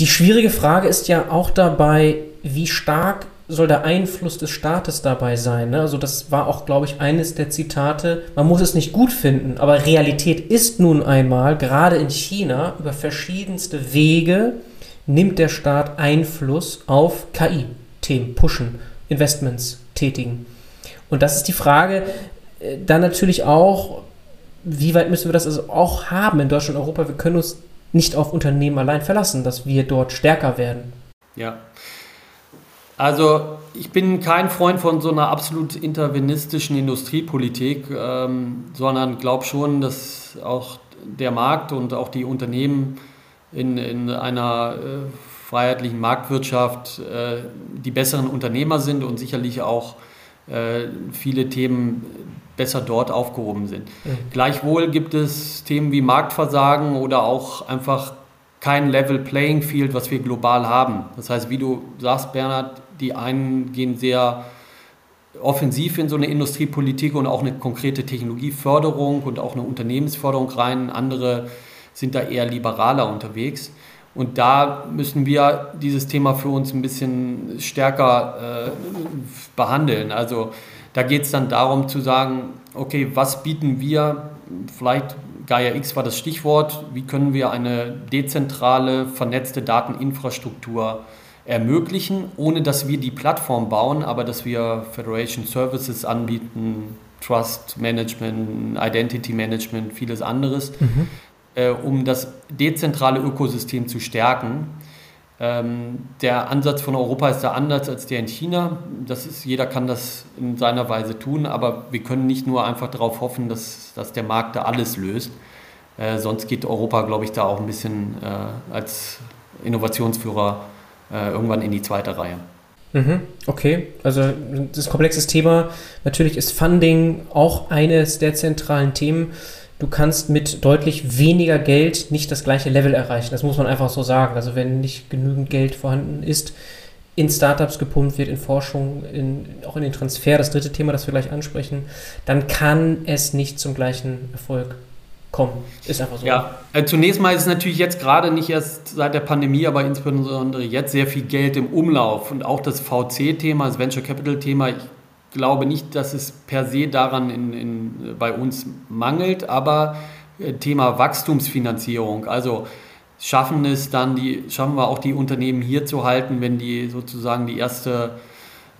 Die schwierige Frage ist ja auch dabei, wie stark soll der Einfluss des Staates dabei sein. Ne? Also das war auch, glaube ich, eines der Zitate. Man muss es nicht gut finden, aber Realität ist nun einmal, gerade in China, über verschiedenste Wege nimmt der Staat Einfluss auf KI-Themen, pushen, Investments tätigen. Und das ist die Frage, äh, dann natürlich auch, wie weit müssen wir das also auch haben in Deutschland und Europa? Wir können uns nicht auf Unternehmen allein verlassen, dass wir dort stärker werden. Ja, also ich bin kein Freund von so einer absolut intervenistischen Industriepolitik, ähm, sondern glaube schon, dass auch der Markt und auch die Unternehmen in, in einer äh, freiheitlichen Marktwirtschaft äh, die besseren Unternehmer sind und sicherlich auch äh, viele Themen besser dort aufgehoben sind. Mhm. Gleichwohl gibt es Themen wie Marktversagen oder auch einfach kein Level Playing Field, was wir global haben. Das heißt, wie du sagst, Bernhard, die einen gehen sehr offensiv in so eine Industriepolitik und auch eine konkrete Technologieförderung und auch eine Unternehmensförderung rein. Andere sind da eher liberaler unterwegs. Und da müssen wir dieses Thema für uns ein bisschen stärker äh, behandeln. Also da geht es dann darum zu sagen, okay, was bieten wir, vielleicht Gaia X war das Stichwort, wie können wir eine dezentrale, vernetzte Dateninfrastruktur äh, ermöglichen, ohne dass wir die Plattform bauen, aber dass wir Federation Services anbieten, Trust Management, Identity Management, vieles anderes, mhm. äh, um das dezentrale Ökosystem zu stärken. Ähm, der Ansatz von Europa ist der anders als der in China. Das ist, jeder kann das in seiner Weise tun, aber wir können nicht nur einfach darauf hoffen, dass, dass der Markt da alles löst. Äh, sonst geht Europa, glaube ich, da auch ein bisschen äh, als Innovationsführer äh, irgendwann in die zweite Reihe. Mhm, okay, also das ist komplexes Thema. Natürlich ist Funding auch eines der zentralen Themen. Du kannst mit deutlich weniger Geld nicht das gleiche Level erreichen. Das muss man einfach so sagen. Also wenn nicht genügend Geld vorhanden ist, in Startups gepumpt wird, in Forschung, in, auch in den Transfer, das dritte Thema, das wir gleich ansprechen, dann kann es nicht zum gleichen Erfolg kommen. Ist einfach so. Ja, äh, zunächst mal ist es natürlich jetzt gerade nicht erst seit der Pandemie, aber insbesondere jetzt sehr viel Geld im Umlauf und auch das VC-Thema, das Venture Capital-Thema. Ich glaube nicht, dass es per se daran in, in, bei uns mangelt, aber äh, Thema Wachstumsfinanzierung, also schaffen es dann die, schaffen wir auch die Unternehmen hier zu halten, wenn die sozusagen die erste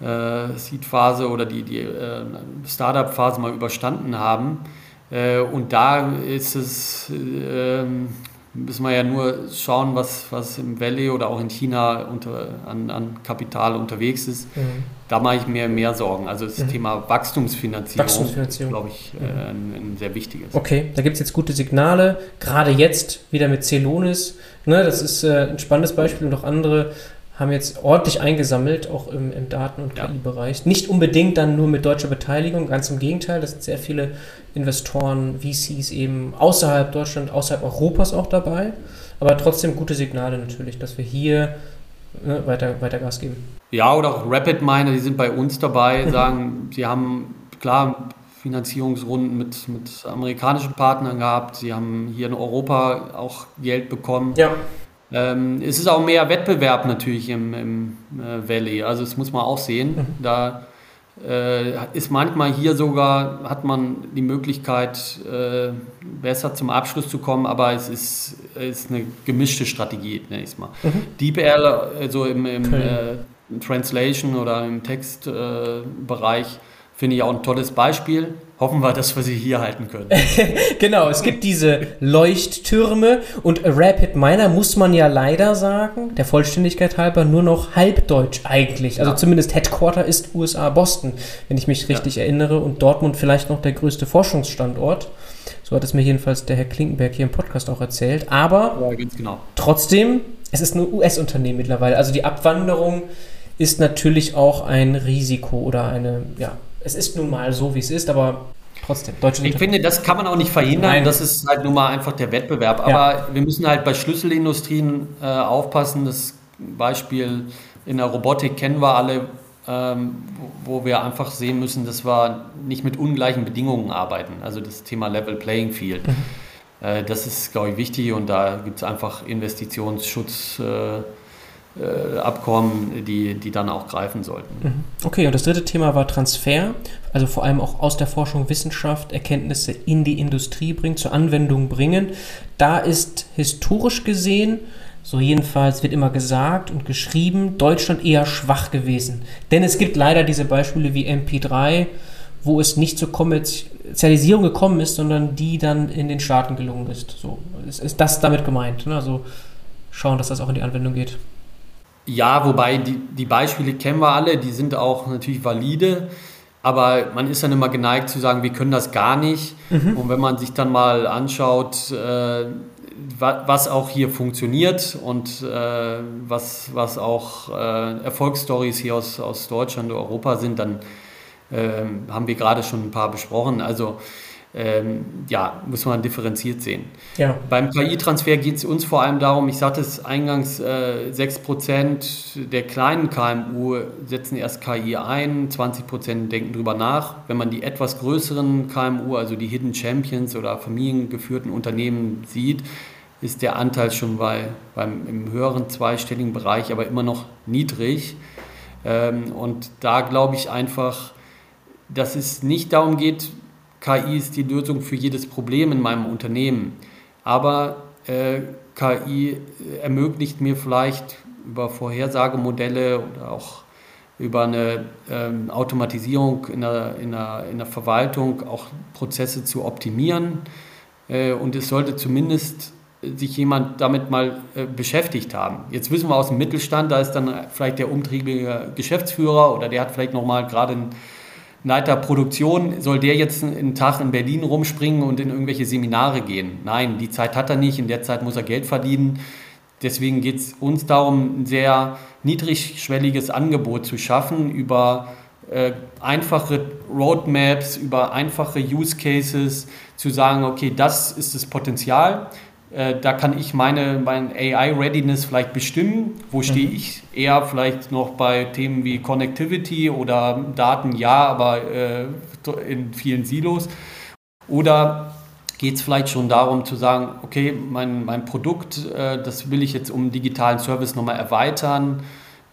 äh, Seed-Phase oder die, die äh, Startup-Phase mal überstanden haben und da ist es, ähm, müssen wir ja nur schauen, was, was im Valley oder auch in China unter, an, an Kapital unterwegs ist. Mhm. Da mache ich mir mehr Sorgen. Also das mhm. Thema Wachstumsfinanzierung, Wachstumsfinanzierung. glaube ich, äh, mhm. ein, ein, sehr wichtiges. Okay, da gibt es jetzt gute Signale. Gerade jetzt wieder mit Celonis. Ne, das ist äh, ein spannendes Beispiel und auch andere haben jetzt ordentlich eingesammelt, auch im, im Daten- und KI-Bereich. Nicht unbedingt dann nur mit deutscher Beteiligung, ganz im Gegenteil, das sind sehr viele Investoren, VCs eben außerhalb Deutschland, außerhalb Europas auch dabei. Aber trotzdem gute Signale natürlich, dass wir hier ne, weiter, weiter Gas geben. Ja, oder auch Rapid Miner, die sind bei uns dabei, sagen, sie haben klar Finanzierungsrunden mit, mit amerikanischen Partnern gehabt, sie haben hier in Europa auch Geld bekommen. Ja. Ähm, es ist auch mehr Wettbewerb natürlich im, im äh, Valley, also das muss man auch sehen. Mhm. Da äh, ist manchmal hier sogar, hat man die Möglichkeit, äh, besser zum Abschluss zu kommen, aber es ist, ist eine gemischte Strategie, nenne ich es mal. Mhm. DeepL, also im, im okay. äh, Translation oder im Textbereich, finde ich auch ein tolles Beispiel hoffen wir, dass wir sie hier halten können. genau, es gibt diese Leuchttürme und Rapid Miner muss man ja leider sagen, der Vollständigkeit halber nur noch halbdeutsch eigentlich. Also ja. zumindest Headquarter ist USA Boston, wenn ich mich richtig ja. erinnere und Dortmund vielleicht noch der größte Forschungsstandort. So hat es mir jedenfalls der Herr Klinkenberg hier im Podcast auch erzählt. Aber ja, genau. trotzdem, es ist ein US-Unternehmen mittlerweile. Also die Abwanderung ist natürlich auch ein Risiko oder eine, ja, es ist nun mal so, wie es ist, aber trotzdem. Deutsche ich finde, das kann man auch nicht verhindern. Nein. Das ist halt nun mal einfach der Wettbewerb. Aber ja. wir müssen halt bei Schlüsselindustrien äh, aufpassen. Das Beispiel in der Robotik kennen wir alle, ähm, wo wir einfach sehen müssen, dass wir nicht mit ungleichen Bedingungen arbeiten. Also das Thema Level Playing Field. Mhm. Äh, das ist, glaube ich, wichtig und da gibt es einfach Investitionsschutz. Äh, Abkommen, die, die dann auch greifen sollten. Mhm. Okay, und das dritte Thema war Transfer, also vor allem auch aus der Forschung Wissenschaft Erkenntnisse in die Industrie bringen, zur Anwendung bringen. Da ist historisch gesehen, so jedenfalls wird immer gesagt und geschrieben, Deutschland eher schwach gewesen. Denn es gibt leider diese Beispiele wie MP3, wo es nicht zur Kommerzialisierung gekommen ist, sondern die dann in den Staaten gelungen ist. So ist, ist das damit gemeint. Ne? Also schauen, dass das auch in die Anwendung geht. Ja, wobei die, die Beispiele kennen wir alle, die sind auch natürlich valide, aber man ist dann immer geneigt zu sagen, wir können das gar nicht. Mhm. Und wenn man sich dann mal anschaut, äh, was auch hier funktioniert und äh, was, was auch äh, Erfolgsstories hier aus, aus Deutschland und Europa sind, dann äh, haben wir gerade schon ein paar besprochen. Also ähm, ja, muss man differenziert sehen. Ja. Beim KI-Transfer geht es uns vor allem darum, ich sagte es eingangs, äh, 6% der kleinen KMU setzen erst KI ein, 20% denken darüber nach. Wenn man die etwas größeren KMU, also die Hidden Champions oder familiengeführten Unternehmen sieht, ist der Anteil schon bei, beim, im höheren zweistelligen Bereich, aber immer noch niedrig. Ähm, und da glaube ich einfach, dass es nicht darum geht, KI ist die Lösung für jedes Problem in meinem Unternehmen. Aber äh, KI ermöglicht mir vielleicht über Vorhersagemodelle oder auch über eine ähm, Automatisierung in der, in, der, in der Verwaltung auch Prozesse zu optimieren. Äh, und es sollte zumindest sich jemand damit mal äh, beschäftigt haben. Jetzt wissen wir aus dem Mittelstand, da ist dann vielleicht der umtriebige Geschäftsführer oder der hat vielleicht nochmal gerade ein Leiter Produktion, soll der jetzt einen Tag in Berlin rumspringen und in irgendwelche Seminare gehen? Nein, die Zeit hat er nicht, in der Zeit muss er Geld verdienen. Deswegen geht es uns darum, ein sehr niedrigschwelliges Angebot zu schaffen über äh, einfache Roadmaps, über einfache Use Cases, zu sagen, okay, das ist das Potenzial. Äh, da kann ich meine, mein AI-Readiness vielleicht bestimmen. Wo stehe mhm. ich eher vielleicht noch bei Themen wie Connectivity oder Daten, ja, aber äh, in vielen Silos. Oder geht es vielleicht schon darum zu sagen, okay, mein, mein Produkt, äh, das will ich jetzt um digitalen Service nochmal erweitern.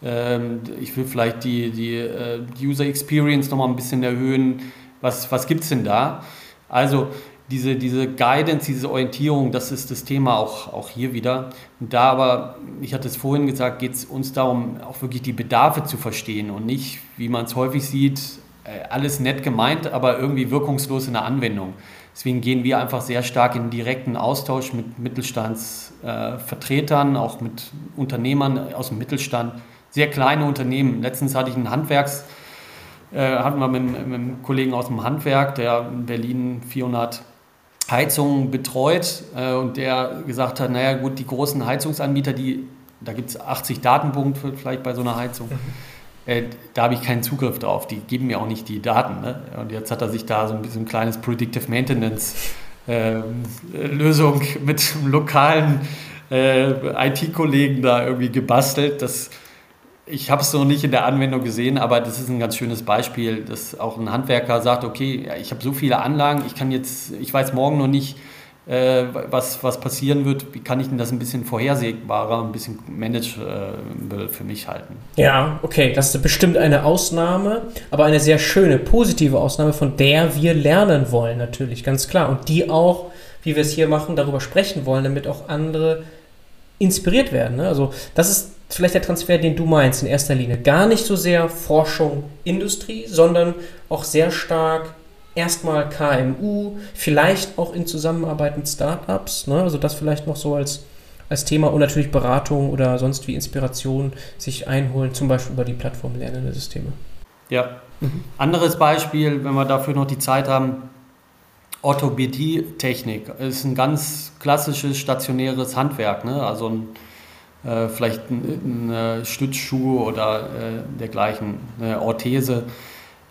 Ähm, ich will vielleicht die, die äh, User Experience nochmal ein bisschen erhöhen. Was, was gibt es denn da? Also diese, diese Guidance, diese Orientierung, das ist das Thema auch, auch hier wieder. Und da aber, ich hatte es vorhin gesagt, geht es uns darum, auch wirklich die Bedarfe zu verstehen und nicht, wie man es häufig sieht, äh, alles nett gemeint, aber irgendwie wirkungslos in der Anwendung. Deswegen gehen wir einfach sehr stark in direkten Austausch mit Mittelstandsvertretern, äh, auch mit Unternehmern aus dem Mittelstand, sehr kleine Unternehmen. Letztens hatte ich einen Handwerks- äh, hatten wir mit, mit, einem Kollegen aus dem Handwerk, der in Berlin 400 Heizungen betreut äh, und der gesagt hat, naja gut, die großen Heizungsanbieter, die, da gibt es 80 Datenpunkte vielleicht bei so einer Heizung, äh, da habe ich keinen Zugriff drauf, die geben mir auch nicht die Daten. Ne? Und jetzt hat er sich da so ein bisschen ein kleines Predictive Maintenance äh, Lösung mit einem lokalen äh, IT-Kollegen da irgendwie gebastelt, das ich habe es noch nicht in der Anwendung gesehen, aber das ist ein ganz schönes Beispiel, dass auch ein Handwerker sagt, okay, ich habe so viele Anlagen, ich kann jetzt, ich weiß morgen noch nicht, äh, was, was passieren wird, wie kann ich denn das ein bisschen vorhersehbarer, ein bisschen manageable für mich halten. Ja, okay, das ist bestimmt eine Ausnahme, aber eine sehr schöne, positive Ausnahme, von der wir lernen wollen, natürlich, ganz klar. Und die auch, wie wir es hier machen, darüber sprechen wollen, damit auch andere inspiriert werden. Ne? Also das ist vielleicht der Transfer, den du meinst in erster Linie. Gar nicht so sehr Forschung, Industrie, sondern auch sehr stark erstmal KMU, vielleicht auch in Zusammenarbeit mit Startups, ne? also das vielleicht noch so als, als Thema und natürlich Beratung oder sonst wie Inspiration sich einholen, zum Beispiel über die Plattform Lernende Systeme. Ja. Mhm. Anderes Beispiel, wenn wir dafür noch die Zeit haben, Orthopädie-Technik ist ein ganz klassisches stationäres Handwerk, ne? also ein, äh, vielleicht ein, ein Stützschuh oder äh, dergleichen, eine Orthese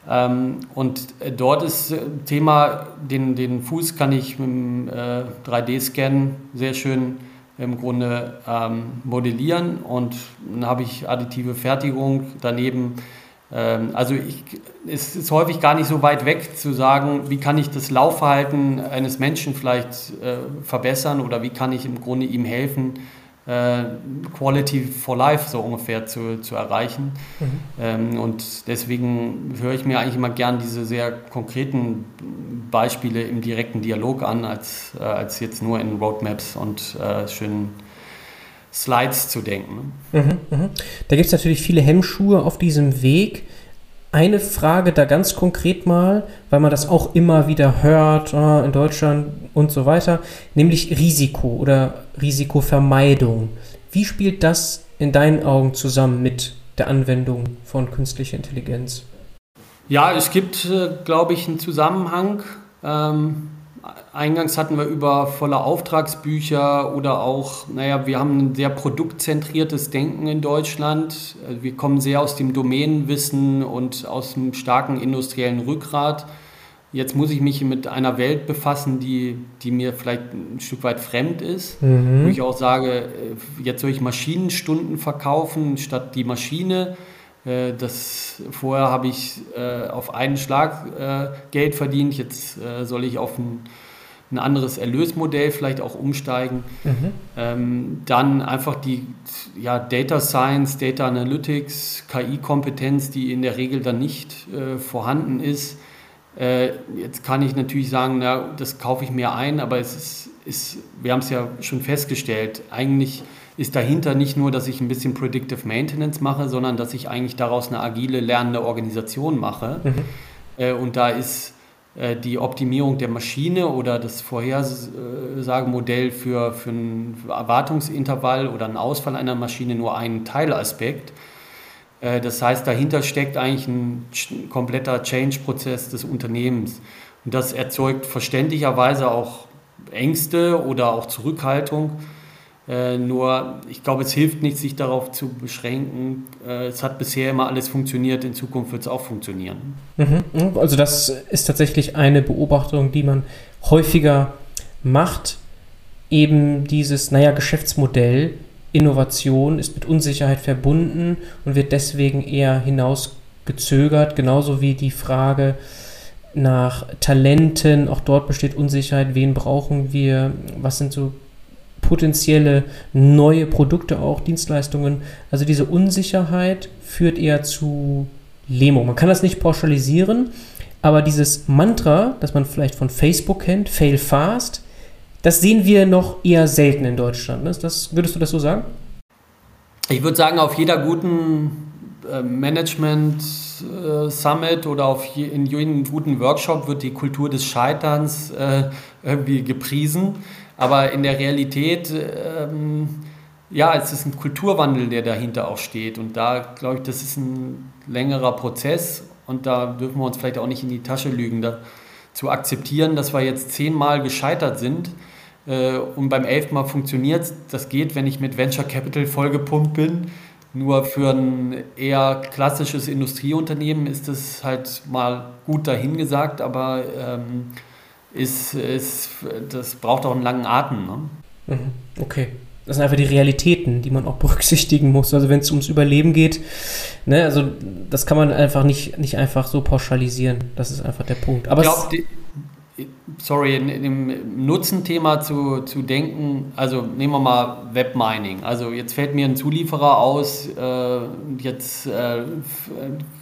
ähm, und äh, dort ist äh, Thema, den, den Fuß kann ich mit dem äh, 3D-Scan sehr schön im Grunde ähm, modellieren und dann habe ich additive Fertigung daneben. Ähm, also ich, es ist häufig gar nicht so weit weg zu sagen, wie kann ich das Laufverhalten eines Menschen vielleicht äh, verbessern oder wie kann ich im Grunde ihm helfen, äh, Quality for Life so ungefähr zu, zu erreichen. Mhm. Ähm, und deswegen höre ich mir eigentlich immer gern diese sehr konkreten Beispiele im direkten Dialog an, als, äh, als jetzt nur in Roadmaps und äh, schönen Slides zu denken. Mhm, mh. Da gibt es natürlich viele Hemmschuhe auf diesem Weg eine Frage da ganz konkret mal, weil man das auch immer wieder hört äh, in Deutschland und so weiter, nämlich Risiko oder Risikovermeidung. Wie spielt das in deinen Augen zusammen mit der Anwendung von künstlicher Intelligenz? Ja, es gibt, äh, glaube ich, einen Zusammenhang. Ähm, Eingangs hatten wir über volle Auftragsbücher oder auch, naja, wir haben ein sehr produktzentriertes Denken in Deutschland. Wir kommen sehr aus dem Domänenwissen und aus einem starken industriellen Rückgrat. Jetzt muss ich mich mit einer Welt befassen, die, die mir vielleicht ein Stück weit fremd ist. Mhm. Wo ich auch sage, äh, jetzt soll ich Maschinenstunden verkaufen statt die Maschine. Äh, das, vorher habe ich äh, auf einen Schlag Geld verdient, jetzt soll ich auf ein ein anderes Erlösmodell vielleicht auch umsteigen. Mhm. Ähm, dann einfach die ja, Data Science, Data Analytics, KI-Kompetenz, die in der Regel dann nicht äh, vorhanden ist. Äh, jetzt kann ich natürlich sagen, na, das kaufe ich mir ein, aber es ist, ist wir haben es ja schon festgestellt, eigentlich ist dahinter nicht nur, dass ich ein bisschen Predictive Maintenance mache, sondern dass ich eigentlich daraus eine agile, lernende Organisation mache. Mhm. Äh, und da ist äh, die Optimierung der Maschine oder das Vorhersagemodell für, für ein Erwartungsintervall oder einen Ausfall einer Maschine nur ein Teilaspekt. Äh, das heißt, dahinter steckt eigentlich ein kompletter Change-Prozess des Unternehmens. Und das erzeugt verständlicherweise auch Ängste oder auch Zurückhaltung. Äh, nur, ich glaube, es hilft nicht, sich darauf zu beschränken. Äh, es hat bisher immer alles funktioniert, in Zukunft wird es auch funktionieren. Mhm. Also das ist tatsächlich eine Beobachtung, die man häufiger macht. Eben dieses, naja, Geschäftsmodell, Innovation ist mit Unsicherheit verbunden und wird deswegen eher hinausgezögert, genauso wie die Frage, nach Talenten, auch dort besteht Unsicherheit, wen brauchen wir, was sind so potenzielle neue Produkte auch, Dienstleistungen. Also diese Unsicherheit führt eher zu Lähmung. Man kann das nicht pauschalisieren, aber dieses Mantra, das man vielleicht von Facebook kennt, Fail Fast, das sehen wir noch eher selten in Deutschland. Das, würdest du das so sagen? Ich würde sagen, auf jeder guten äh, Management Summit oder auf je, in jedem guten Workshop wird die Kultur des Scheiterns äh, irgendwie gepriesen. Aber in der Realität, ähm, ja, es ist ein Kulturwandel, der dahinter auch steht. Und da glaube ich, das ist ein längerer Prozess. Und da dürfen wir uns vielleicht auch nicht in die Tasche lügen, da zu akzeptieren, dass wir jetzt zehnmal gescheitert sind. Äh, und beim elften Mal funktioniert es. Das geht, wenn ich mit Venture Capital vollgepumpt bin. Nur für ein eher klassisches Industrieunternehmen ist es halt mal gut dahingesagt, aber ähm, ist, ist, das braucht auch einen langen Atem. Ne? Mhm. Okay. Das sind einfach die Realitäten, die man auch berücksichtigen muss. Also wenn es ums Überleben geht, ne, also das kann man einfach nicht, nicht einfach so pauschalisieren. Das ist einfach der Punkt. Aber ich glaube, sorry, in, dem Nutzenthema zu, zu denken, also nehmen wir mal Webmining. Also jetzt fällt mir ein Zulieferer aus, äh, jetzt äh,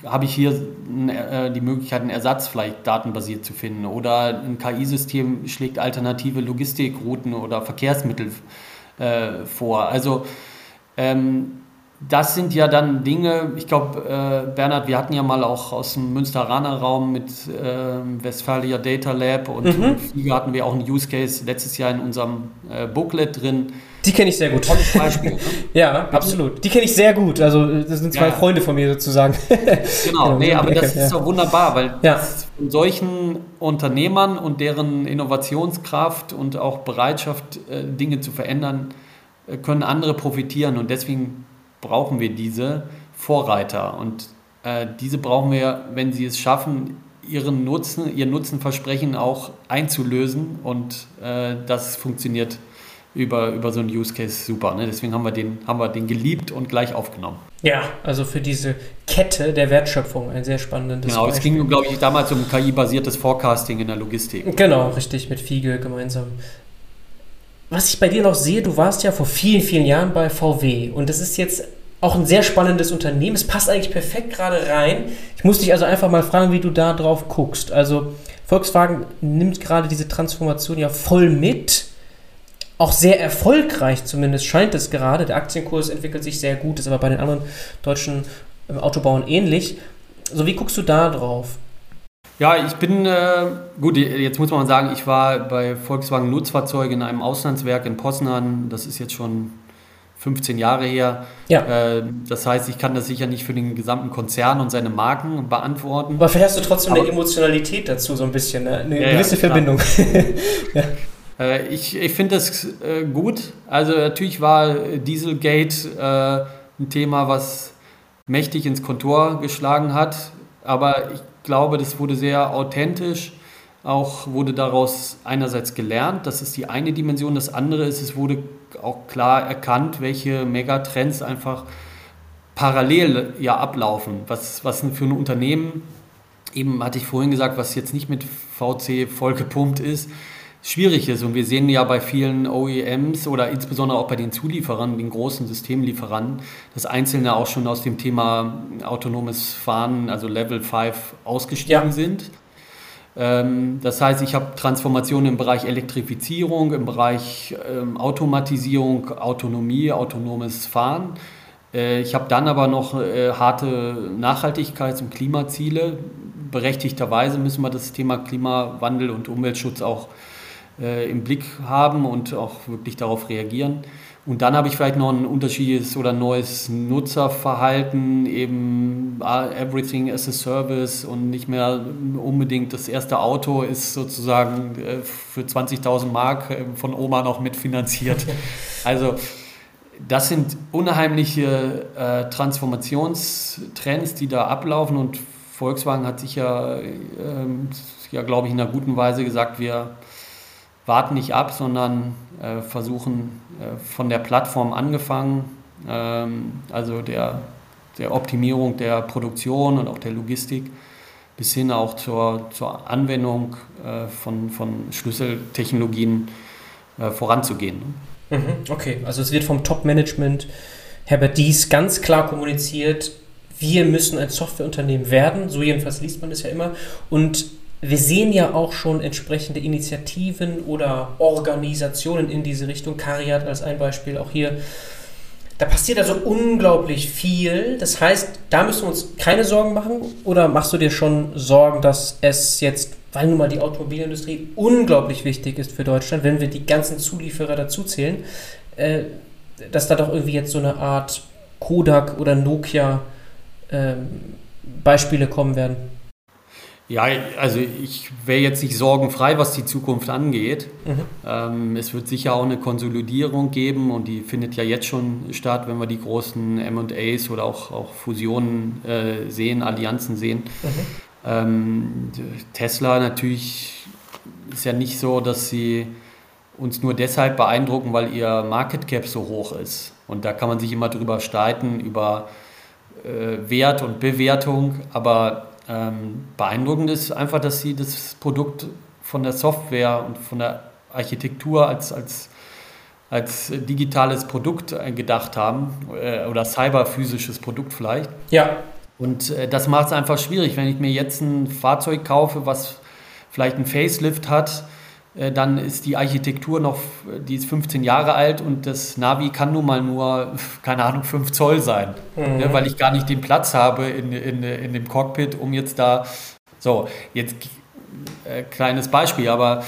habe ich hier äh, die Möglichkeit, einen Ersatz vielleicht datenbasiert zu finden oder ein KI-System schlägt alternative Logistikrouten oder Verkehrsmittel äh, vor. Also ähm, das sind ja dann Dinge, ich glaube, äh, Bernhard, wir hatten ja mal auch aus dem Münsteraner Raum mit äh, Westfalia Data Lab und mhm. Flieger hatten wir auch einen Use Case letztes Jahr in unserem äh, Booklet drin. Die kenne ich sehr gut. Tolles Beispiel. Ne? ja, absolut. Die kenne ich sehr gut. Also, das sind zwei ja. Freunde von mir sozusagen. genau, genau nee, aber das ist doch wunderbar, weil ja. von solchen Unternehmern und deren Innovationskraft und auch Bereitschaft, äh, Dinge zu verändern, äh, können andere profitieren und deswegen brauchen wir diese Vorreiter. Und äh, diese brauchen wir, wenn sie es schaffen, ihren Nutzen, ihr Nutzenversprechen auch einzulösen. Und äh, das funktioniert über, über so einen Use Case super. Ne? Deswegen haben wir, den, haben wir den geliebt und gleich aufgenommen. Ja, also für diese Kette der Wertschöpfung ein sehr spannendes Genau, Beispiel. es ging, glaube ich, damals um KI-basiertes Forecasting in der Logistik. Genau, richtig, mit Fiege gemeinsam. Was ich bei dir noch sehe, du warst ja vor vielen, vielen Jahren bei VW und das ist jetzt auch ein sehr spannendes Unternehmen. Es passt eigentlich perfekt gerade rein. Ich muss dich also einfach mal fragen, wie du da drauf guckst. Also Volkswagen nimmt gerade diese Transformation ja voll mit. Auch sehr erfolgreich zumindest scheint es gerade. Der Aktienkurs entwickelt sich sehr gut, ist aber bei den anderen deutschen ähm, Autobauern ähnlich. So, wie guckst du da drauf? Ja, ich bin, äh, gut, jetzt muss man sagen, ich war bei Volkswagen Nutzfahrzeuge in einem Auslandswerk in Poznan. Das ist jetzt schon 15 Jahre her. Ja. Äh, das heißt, ich kann das sicher nicht für den gesamten Konzern und seine Marken beantworten. Aber vielleicht hast du trotzdem Aber, eine Emotionalität dazu, so ein bisschen, ne? eine ja, gewisse ja, Verbindung. ja. äh, ich ich finde das äh, gut. Also natürlich war Dieselgate äh, ein Thema, was mächtig ins Kontor geschlagen hat. Aber ich glaube, das wurde sehr authentisch. Auch wurde daraus einerseits gelernt, das ist die eine Dimension. Das andere ist, es wurde auch klar erkannt, welche Megatrends einfach parallel ja ablaufen. Was, was für ein Unternehmen, eben hatte ich vorhin gesagt, was jetzt nicht mit VC vollgepumpt ist, schwierig ist. Und wir sehen ja bei vielen OEMs oder insbesondere auch bei den Zulieferern, den großen Systemlieferanten, dass Einzelne auch schon aus dem Thema autonomes Fahren, also Level 5, ausgestiegen ja. sind. Ähm, das heißt, ich habe Transformationen im Bereich Elektrifizierung, im Bereich ähm, Automatisierung, Autonomie, autonomes Fahren. Äh, ich habe dann aber noch äh, harte Nachhaltigkeits- und Klimaziele. Berechtigterweise müssen wir das Thema Klimawandel und Umweltschutz auch äh, im Blick haben und auch wirklich darauf reagieren. Und dann habe ich vielleicht noch ein unterschiedliches oder neues Nutzerverhalten, eben ah, Everything as a Service und nicht mehr unbedingt das erste Auto ist sozusagen äh, für 20.000 Mark äh, von Oma noch mitfinanziert. Also das sind unheimliche äh, Transformationstrends, die da ablaufen und Volkswagen hat sich ja, äh, ja glaube ich, in einer guten Weise gesagt, wir warten nicht ab, sondern äh, versuchen äh, von der Plattform angefangen, ähm, also der, der Optimierung der Produktion und auch der Logistik, bis hin auch zur, zur Anwendung äh, von, von Schlüsseltechnologien äh, voranzugehen. Mhm, okay, also es wird vom Top-Management Herbert Dies ganz klar kommuniziert, wir müssen ein Softwareunternehmen werden, so jedenfalls liest man es ja immer, und wir sehen ja auch schon entsprechende Initiativen oder Organisationen in diese Richtung. Kariat als ein Beispiel auch hier. Da passiert also unglaublich viel. Das heißt, da müssen wir uns keine Sorgen machen. Oder machst du dir schon Sorgen, dass es jetzt, weil nun mal die Automobilindustrie unglaublich wichtig ist für Deutschland, wenn wir die ganzen Zulieferer dazuzählen, äh, dass da doch irgendwie jetzt so eine Art Kodak oder Nokia äh, Beispiele kommen werden? Ja, also ich wäre jetzt nicht sorgenfrei, was die Zukunft angeht. Mhm. Ähm, es wird sicher auch eine Konsolidierung geben und die findet ja jetzt schon statt, wenn wir die großen MAs oder auch, auch Fusionen äh, sehen, Allianzen sehen. Mhm. Ähm, Tesla natürlich ist ja nicht so, dass sie uns nur deshalb beeindrucken, weil ihr Market Cap so hoch ist. Und da kann man sich immer drüber streiten, über äh, Wert und Bewertung, aber ähm, beeindruckend ist einfach, dass sie das Produkt von der Software und von der Architektur als, als, als digitales Produkt gedacht haben äh, oder cyberphysisches Produkt vielleicht. Ja. Und äh, das macht es einfach schwierig, wenn ich mir jetzt ein Fahrzeug kaufe, was vielleicht ein Facelift hat, äh, dann ist die Architektur noch, die ist 15 Jahre alt und das Navi kann nun mal nur, keine Ahnung, 5 Zoll sein, mhm. ne, weil ich gar nicht den Platz habe in, in, in dem Cockpit, um jetzt da, so, jetzt äh, kleines Beispiel, aber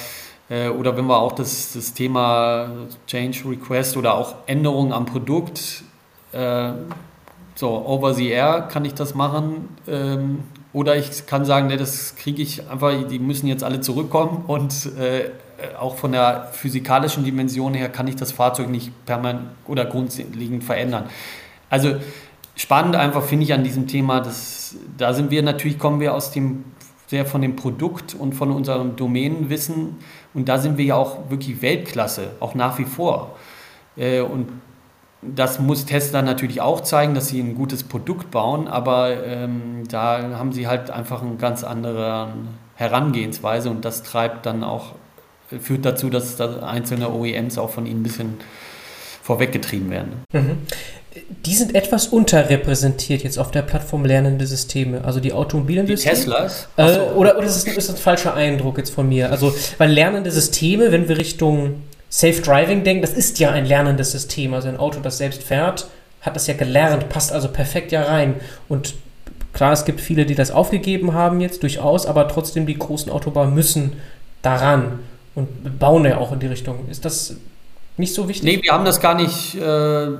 äh, oder wenn wir auch das, das Thema Change Request oder auch Änderungen am Produkt, äh, so, over the air kann ich das machen. Ähm, oder ich kann sagen, ne, das kriege ich einfach, die müssen jetzt alle zurückkommen und äh, auch von der physikalischen Dimension her kann ich das Fahrzeug nicht permanent oder grundlegend verändern. Also spannend einfach finde ich an diesem Thema, dass da sind wir natürlich, kommen wir aus dem sehr von dem Produkt und von unserem Domänenwissen und da sind wir ja auch wirklich Weltklasse, auch nach wie vor. Äh, und das muss Tesla natürlich auch zeigen, dass sie ein gutes Produkt bauen, aber ähm, da haben sie halt einfach eine ganz andere Herangehensweise und das treibt dann auch, führt dazu, dass da einzelne OEMs auch von ihnen ein bisschen vorweggetrieben werden. Mhm. Die sind etwas unterrepräsentiert jetzt auf der Plattform lernende Systeme, also die Automobilindustrie. Die Teslas? Äh, oder oder ist, das, ist das ein falscher Eindruck jetzt von mir? Also, weil lernende Systeme, wenn wir Richtung Safe Driving denken, das ist ja ein lernendes System. Also ein Auto, das selbst fährt, hat das ja gelernt, passt also perfekt ja rein. Und klar, es gibt viele, die das aufgegeben haben jetzt durchaus, aber trotzdem die großen Autobahnen müssen daran und bauen ja auch in die Richtung. Ist das nicht so wichtig? Nee, wir haben das gar nicht. Äh,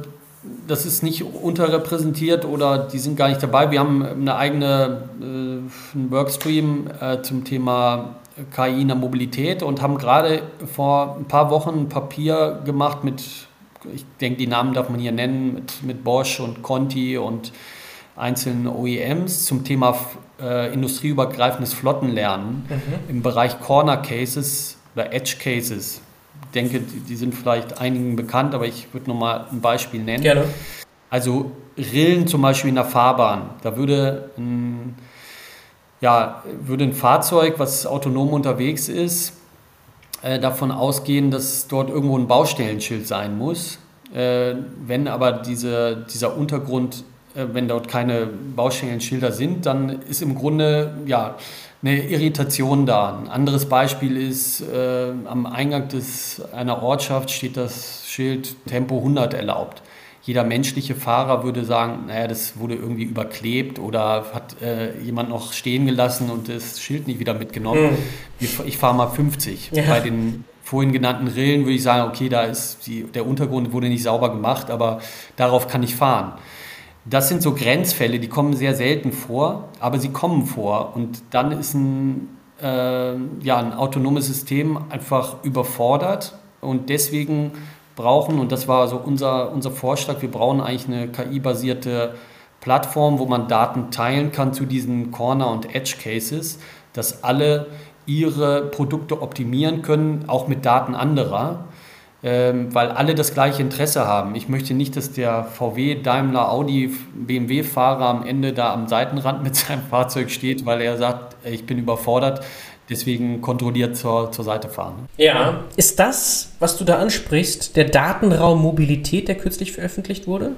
das ist nicht unterrepräsentiert oder die sind gar nicht dabei. Wir haben eine eigene äh, Workstream äh, zum Thema KI in der Mobilität und haben gerade vor ein paar Wochen ein Papier gemacht mit, ich denke, die Namen darf man hier nennen, mit, mit Bosch und Conti und einzelnen OEMs zum Thema äh, industrieübergreifendes Flottenlernen mhm. im Bereich Corner Cases oder Edge Cases. Ich denke, die, die sind vielleicht einigen bekannt, aber ich würde nochmal ein Beispiel nennen. Gerne. Also Rillen zum Beispiel in der Fahrbahn. Da würde ein ja, würde ein Fahrzeug, was autonom unterwegs ist, äh, davon ausgehen, dass dort irgendwo ein Baustellenschild sein muss. Äh, wenn aber diese, dieser Untergrund, äh, wenn dort keine Baustellenschilder sind, dann ist im Grunde ja, eine Irritation da. Ein anderes Beispiel ist, äh, am Eingang des, einer Ortschaft steht das Schild Tempo 100 erlaubt jeder menschliche Fahrer würde sagen, naja, das wurde irgendwie überklebt oder hat äh, jemand noch stehen gelassen und das Schild nicht wieder mitgenommen. Mhm. Ich fahre mal 50. Ja. Bei den vorhin genannten Rillen würde ich sagen, okay, da ist die, der Untergrund wurde nicht sauber gemacht, aber darauf kann ich fahren. Das sind so Grenzfälle, die kommen sehr selten vor, aber sie kommen vor. Und dann ist ein, äh, ja, ein autonomes System einfach überfordert und deswegen brauchen, und das war so unser, unser Vorschlag, wir brauchen eigentlich eine KI-basierte Plattform, wo man Daten teilen kann zu diesen Corner- und Edge-Cases, dass alle ihre Produkte optimieren können, auch mit Daten anderer, ähm, weil alle das gleiche Interesse haben. Ich möchte nicht, dass der VW, Daimler, Audi, BMW-Fahrer am Ende da am Seitenrand mit seinem Fahrzeug steht, weil er sagt, ich bin überfordert deswegen kontrolliert zur, zur Seite fahren. Ja. Ist das, was du da ansprichst, der Datenraum Mobilität, der kürzlich veröffentlicht wurde?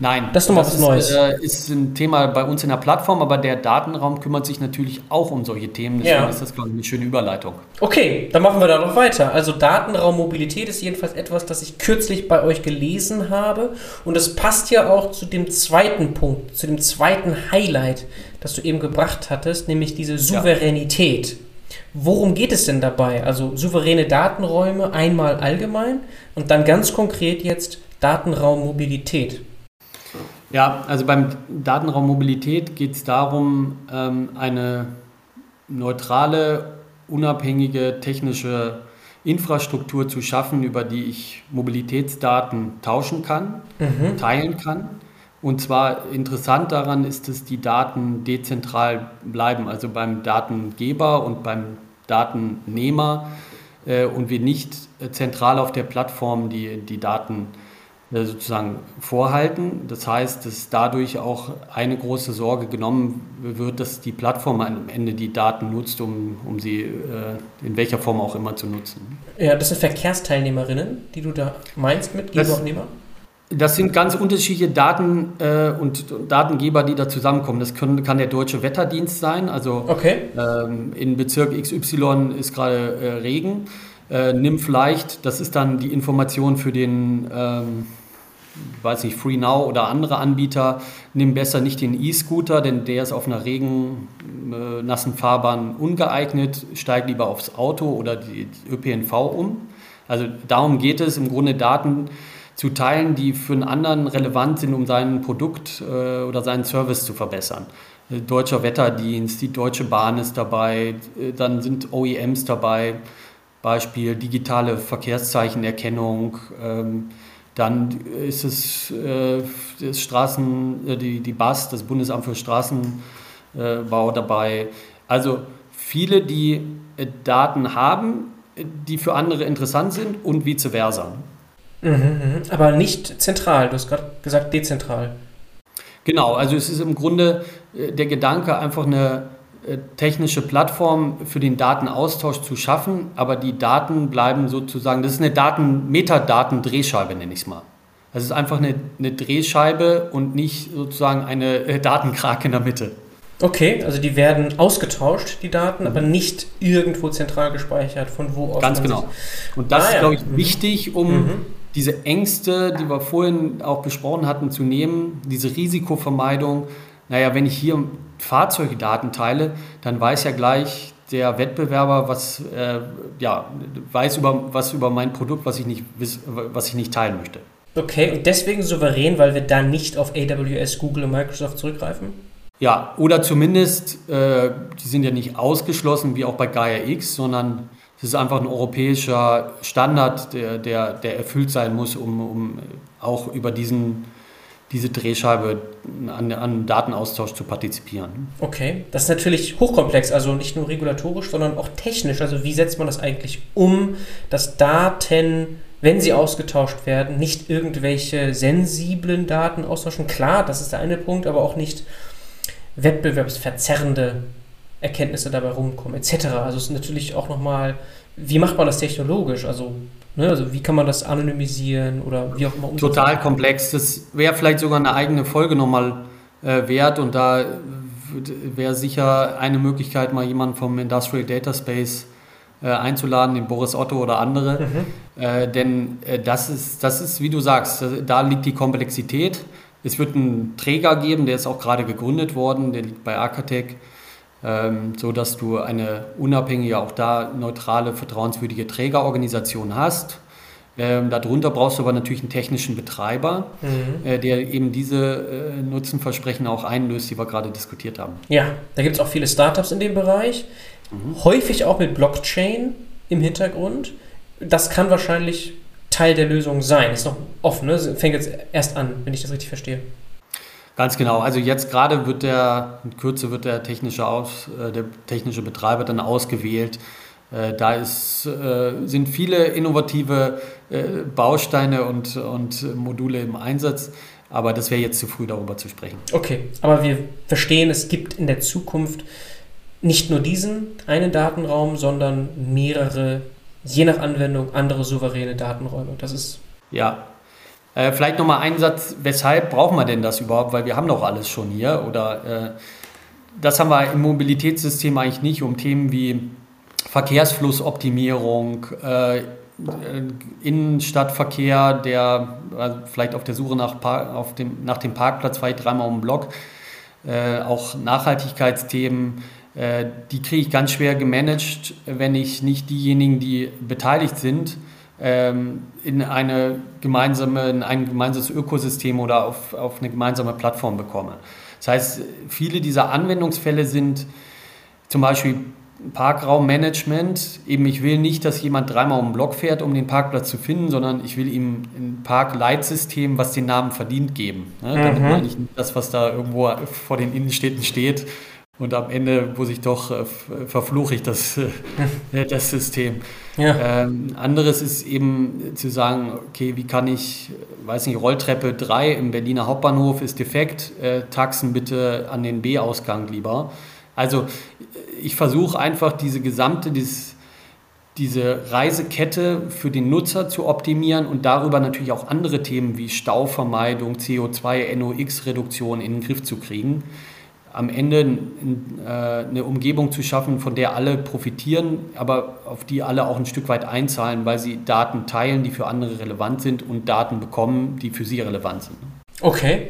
Nein, das ist nochmal was Neues. Äh, ist ein Thema bei uns in der Plattform, aber der Datenraum kümmert sich natürlich auch um solche Themen. Deswegen ja. ist das, glaube ich, eine schöne Überleitung. Okay, dann machen wir da noch weiter. Also Datenraum Mobilität ist jedenfalls etwas, das ich kürzlich bei euch gelesen habe. Und es passt ja auch zu dem zweiten Punkt, zu dem zweiten Highlight, das du eben gebracht hattest, nämlich diese Souveränität. Ja. Worum geht es denn dabei? Also souveräne Datenräume einmal allgemein und dann ganz konkret jetzt Datenraummobilität. Ja, also beim Datenraummobilität geht es darum, ähm, eine neutrale, unabhängige technische Infrastruktur zu schaffen, über die ich Mobilitätsdaten tauschen kann, mhm. teilen kann und zwar interessant daran ist, dass die Daten dezentral bleiben, also beim Datengeber und beim Datennehmer äh, und wir nicht zentral auf der Plattform die, die Daten äh, sozusagen vorhalten. Das heißt, dass dadurch auch eine große Sorge genommen wird, dass die Plattform am Ende die Daten nutzt, um, um sie äh, in welcher Form auch immer zu nutzen. Ja, das sind Verkehrsteilnehmerinnen, die du da meinst mit Geberabnehmer? Das sind ganz unterschiedliche Daten äh, und Datengeber, die da zusammenkommen. Das können, kann der Deutsche Wetterdienst sein. Also okay. ähm, in Bezirk XY ist gerade äh, Regen. Äh, nimm vielleicht, das ist dann die Information für den, ähm, weiß nicht, Free Now oder andere Anbieter. Nimm besser nicht den E-Scooter, denn der ist auf einer regennassen äh, Fahrbahn ungeeignet. Steig lieber aufs Auto oder die ÖPNV um. Also darum geht es im Grunde Daten zu teilen, die für einen anderen relevant sind, um sein Produkt äh, oder seinen Service zu verbessern. Äh, Deutscher Wetterdienst, die Deutsche Bahn ist dabei, äh, dann sind OEMs dabei, Beispiel digitale Verkehrszeichenerkennung. Ähm, dann ist es äh, das Straßen, die, die BAS, das Bundesamt für Straßenbau dabei. Also viele, die Daten haben, die für andere interessant sind und vice versa. Mhm, mhm. aber nicht zentral, du hast gerade gesagt dezentral. Genau, also es ist im Grunde äh, der Gedanke, einfach eine äh, technische Plattform für den Datenaustausch zu schaffen, aber die Daten bleiben sozusagen, das ist eine Daten, Metadaten-Drehscheibe, nenne ich es mal. Das ist einfach eine, eine Drehscheibe und nicht sozusagen eine äh, Datenkrake in der Mitte. Okay, also die werden ausgetauscht, die Daten, aber nicht irgendwo zentral gespeichert, von wo aus. Ganz genau. Und das ah, ist, glaube ich, mhm. wichtig, um mhm diese Ängste, die wir vorhin auch besprochen hatten, zu nehmen, diese Risikovermeidung. Naja, wenn ich hier Fahrzeugdaten teile, dann weiß ja gleich der Wettbewerber, was, äh, ja, weiß über, was über mein Produkt, was ich, nicht, was ich nicht teilen möchte. Okay, und deswegen souverän, weil wir dann nicht auf AWS, Google und Microsoft zurückgreifen? Ja, oder zumindest, äh, die sind ja nicht ausgeschlossen wie auch bei Gaia X, sondern es ist einfach ein europäischer Standard, der, der, der erfüllt sein muss, um, um auch über diesen, diese Drehscheibe an, an Datenaustausch zu partizipieren. Okay, das ist natürlich hochkomplex, also nicht nur regulatorisch, sondern auch technisch. Also wie setzt man das eigentlich um, dass Daten, wenn sie ausgetauscht werden, nicht irgendwelche sensiblen Daten austauschen? Klar, das ist der eine Punkt, aber auch nicht wettbewerbsverzerrende Erkenntnisse dabei rumkommen, etc. Also es ist natürlich auch nochmal, wie macht man das technologisch? Also, ne, also wie kann man das anonymisieren oder wie auch immer umsetzen? Total komplex. Das wäre vielleicht sogar eine eigene Folge nochmal äh, wert und da wäre sicher eine Möglichkeit, mal jemanden vom Industrial Data Space äh, einzuladen, den Boris Otto oder andere. Mhm. Äh, denn äh, das, ist, das ist, wie du sagst, da liegt die Komplexität. Es wird einen Träger geben, der ist auch gerade gegründet worden, der liegt bei Arcatec ähm, so dass du eine unabhängige, auch da neutrale, vertrauenswürdige Trägerorganisation hast. Ähm, darunter brauchst du aber natürlich einen technischen Betreiber, mhm. äh, der eben diese äh, Nutzenversprechen auch einlöst, die wir gerade diskutiert haben. Ja, da gibt es auch viele Startups in dem Bereich, mhm. häufig auch mit Blockchain im Hintergrund. Das kann wahrscheinlich Teil der Lösung sein. Ist noch offen, ne? fängt jetzt erst an, wenn ich das richtig verstehe. Ganz genau. Also jetzt gerade wird der, in Kürze wird der technische, Aus, äh, der technische Betreiber dann ausgewählt. Äh, da ist, äh, sind viele innovative Bausteine und, und Module im Einsatz. Aber das wäre jetzt zu früh, darüber zu sprechen. Okay, aber wir verstehen, es gibt in der Zukunft nicht nur diesen einen Datenraum, sondern mehrere, je nach Anwendung, andere souveräne Datenräume. Das ist. Ja, äh, vielleicht nochmal ein Satz, weshalb brauchen wir denn das überhaupt? Weil wir haben doch alles schon hier. Oder äh, das haben wir im Mobilitätssystem eigentlich nicht, um Themen wie Verkehrsflussoptimierung, äh, Innenstadtverkehr, der also vielleicht auf der Suche nach, auf dem, nach dem Parkplatz ich dreimal um den Block, äh, auch Nachhaltigkeitsthemen, äh, die kriege ich ganz schwer gemanagt, wenn ich nicht diejenigen, die beteiligt sind, in, eine gemeinsame, in ein gemeinsames Ökosystem oder auf, auf eine gemeinsame Plattform bekomme. Das heißt, viele dieser Anwendungsfälle sind zum Beispiel Parkraummanagement. Eben, ich will nicht, dass jemand dreimal um den Block fährt, um den Parkplatz zu finden, sondern ich will ihm ein Parkleitsystem, was den Namen verdient, geben. Ne? Mhm. Damit meine ich nicht das, was da irgendwo vor den Innenstädten steht Und am Ende muss ich doch, äh, verfluche ich das, äh, das System. Ja. Ähm, anderes ist eben zu sagen, okay, wie kann ich, weiß nicht, Rolltreppe 3 im Berliner Hauptbahnhof ist defekt, äh, Taxen bitte an den B-Ausgang lieber. Also ich versuche einfach diese gesamte, dieses, diese Reisekette für den Nutzer zu optimieren und darüber natürlich auch andere Themen wie Stauvermeidung, CO2, NOx-Reduktion in den Griff zu kriegen am Ende äh, eine Umgebung zu schaffen, von der alle profitieren, aber auf die alle auch ein Stück weit einzahlen, weil sie Daten teilen, die für andere relevant sind und Daten bekommen, die für sie relevant sind. Okay.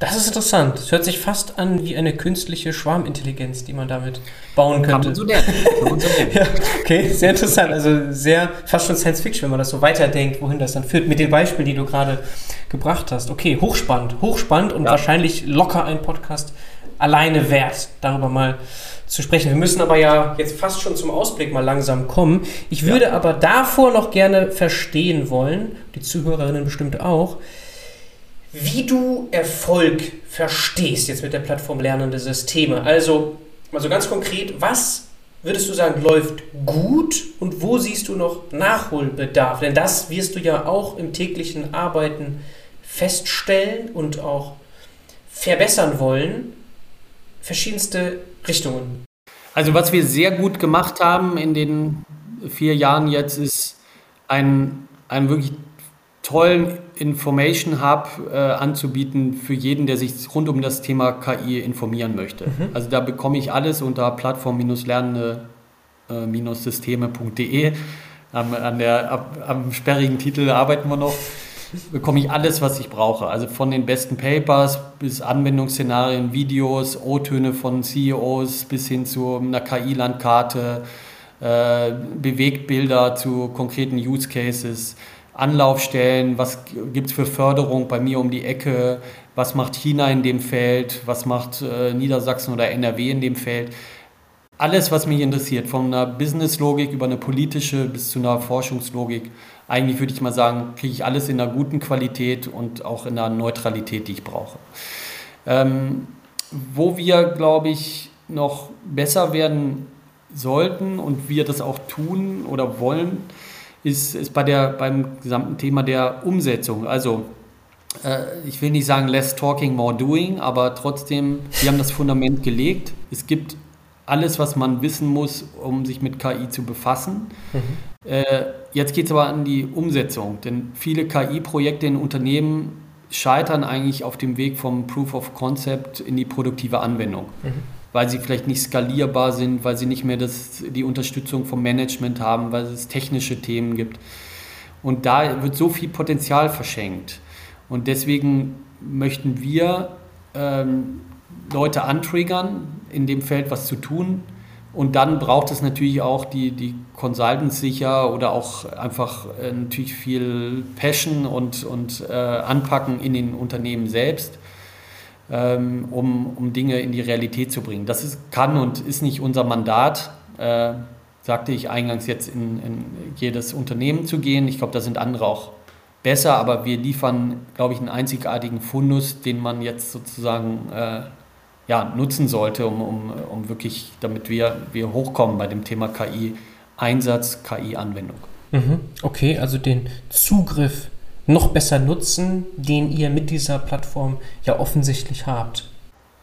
Das ist interessant. Das hört sich fast an wie eine künstliche Schwarmintelligenz, die man damit bauen könnte. Kann man so lernen. Kann man so lernen. ja, okay, sehr interessant. Also sehr, fast schon Science Fiction, wenn man das so weiterdenkt, wohin das dann führt. Mit den Beispielen, die du gerade gebracht hast. Okay, hochspannend, hochspannend und ja. wahrscheinlich locker ein Podcast alleine wert, darüber mal zu sprechen. Wir müssen aber ja jetzt fast schon zum Ausblick mal langsam kommen. Ich würde ja. aber davor noch gerne verstehen wollen, die Zuhörerinnen bestimmt auch, wie du Erfolg verstehst jetzt mit der Plattform Lernende Systeme. Also, also ganz konkret, was würdest du sagen, läuft gut und wo siehst du noch Nachholbedarf? Denn das wirst du ja auch im täglichen Arbeiten feststellen und auch verbessern wollen verschiedenste Richtungen. Also was wir sehr gut gemacht haben in den vier Jahren jetzt ist einen, einen wirklich tollen Information Hub äh, anzubieten für jeden, der sich rund um das Thema KI informieren möchte. Mhm. Also da bekomme ich alles unter plattform-lernende-systeme.de. Äh, am, an der, am sperrigen Titel arbeiten wir noch bekomme ich alles, was ich brauche. Also von den besten Papers bis Anwendungsszenarien, Videos, O-Töne von CEOs bis hin zu einer KI-Landkarte, äh, Bewegtbilder zu konkreten Use Cases, Anlaufstellen, was gibt es für Förderung bei mir um die Ecke, was macht China in dem Feld, was macht äh, Niedersachsen oder NRW in dem Feld. Alles, was mich interessiert, von einer Businesslogik über eine politische bis zu einer Forschungslogik, eigentlich würde ich mal sagen, kriege ich alles in einer guten Qualität und auch in einer Neutralität, die ich brauche. Ähm, wo wir, glaube ich, noch besser werden sollten und wir das auch tun oder wollen, ist, ist bei der, beim gesamten Thema der Umsetzung. Also äh, ich will nicht sagen less talking, more doing, aber trotzdem, wir haben das Fundament gelegt. Es gibt alles, was man wissen muss, um sich mit KI zu befassen. Mhm. Äh, jetzt geht es aber an die Umsetzung, denn viele KI-Projekte in Unternehmen scheitern eigentlich auf dem Weg vom Proof of Concept in die produktive Anwendung, mhm. weil sie vielleicht nicht skalierbar sind, weil sie nicht mehr das, die Unterstützung vom Management haben, weil es technische Themen gibt. Und da wird so viel Potenzial verschenkt. Und deswegen möchten wir ähm, Leute antriggern, in dem Feld was zu tun. Und dann braucht es natürlich auch die, die Consultants sicher oder auch einfach äh, natürlich viel Passion und, und äh, Anpacken in den Unternehmen selbst, ähm, um, um Dinge in die Realität zu bringen. Das ist, kann und ist nicht unser Mandat, äh, sagte ich eingangs jetzt in, in jedes Unternehmen zu gehen. Ich glaube, da sind andere auch besser, aber wir liefern, glaube ich, einen einzigartigen Fundus, den man jetzt sozusagen äh, ja, nutzen sollte, um, um, um wirklich, damit wir, wir hochkommen bei dem Thema KI-Einsatz, KI-Anwendung. Mhm. Okay, also den Zugriff noch besser nutzen, den ihr mit dieser Plattform ja offensichtlich habt.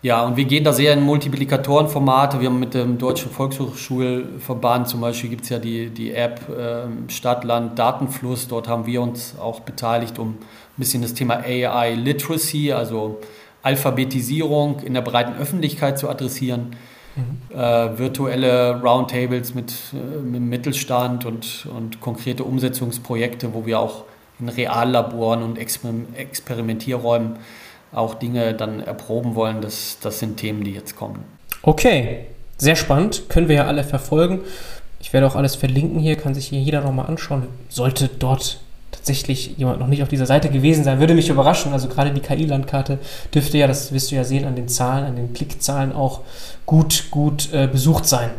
Ja, und wir gehen da sehr in Multiplikatorenformate. Wir haben mit dem Deutschen Volkshochschulverband zum Beispiel gibt es ja die, die App äh, Stadt-Land Datenfluss. Dort haben wir uns auch beteiligt, um ein bisschen das Thema AI Literacy, also Alphabetisierung in der breiten Öffentlichkeit zu adressieren. Mhm. Äh, virtuelle Roundtables mit, äh, mit Mittelstand und, und konkrete Umsetzungsprojekte, wo wir auch in Reallaboren und Exper Experimentierräumen auch Dinge dann erproben wollen. Das, das sind Themen, die jetzt kommen. Okay, sehr spannend. Können wir ja alle verfolgen. Ich werde auch alles verlinken hier, kann sich hier jeder nochmal anschauen. Sollte dort tatsächlich jemand noch nicht auf dieser Seite gewesen sein, würde mich überraschen. Also gerade die KI-Landkarte dürfte ja, das wirst du ja sehen an den Zahlen, an den Klickzahlen auch gut, gut äh, besucht sein.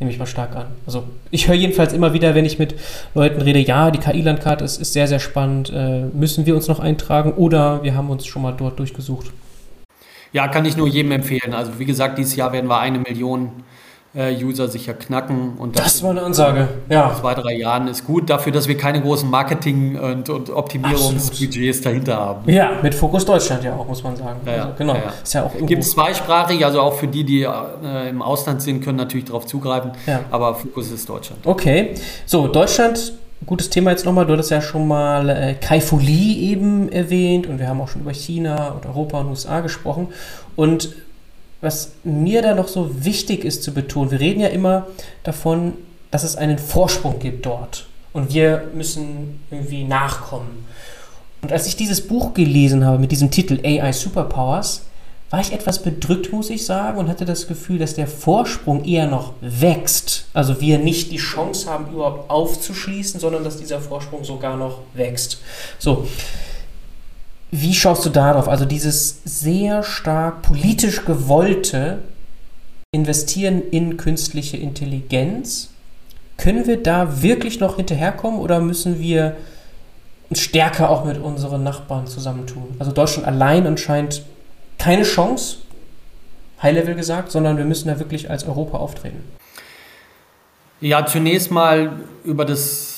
Nehme ich mal stark an. Also ich höre jedenfalls immer wieder, wenn ich mit Leuten rede, ja, die KI-Landkarte ist, ist sehr, sehr spannend. Äh, müssen wir uns noch eintragen oder wir haben uns schon mal dort durchgesucht? Ja, kann ich nur jedem empfehlen. Also wie gesagt, dieses Jahr werden wir eine Million User sicher knacken. Und das, das war eine Ansage, ja. Zwei, drei Jahren ist gut dafür, dass wir keine großen Marketing- und, und Optimierungsbudgets dahinter haben. Ja, mit Fokus Deutschland ja auch, muss man sagen. Ja, also, genau. Ja, Ist ja auch Gibt es zweisprachig, also auch für die, die äh, im Ausland sind, können natürlich darauf zugreifen. Ja. Aber Fokus ist Deutschland. Okay, so Deutschland gutes Thema jetzt nochmal. Du hattest ja schon mal äh, Kai Fu Lee eben erwähnt und wir haben auch schon über China und Europa und USA gesprochen. Und was mir da noch so wichtig ist zu betonen, wir reden ja immer davon, dass es einen Vorsprung gibt dort und wir müssen irgendwie nachkommen. Und als ich dieses Buch gelesen habe mit diesem Titel AI Superpowers, war ich etwas bedrückt, muss ich sagen, und hatte das Gefühl, dass der Vorsprung eher noch wächst. Also wir nicht die Chance haben, überhaupt aufzuschließen, sondern dass dieser Vorsprung sogar noch wächst. So, wie schaust du darauf? Also dieses sehr stark politisch gewollte Investieren in künstliche Intelligenz, können wir da wirklich noch hinterherkommen oder müssen wir uns stärker auch mit unseren Nachbarn zusammentun? Also Deutschland allein anscheinend keine Chance, High-Level gesagt, sondern wir müssen da wirklich als Europa auftreten. Ja, zunächst mal über das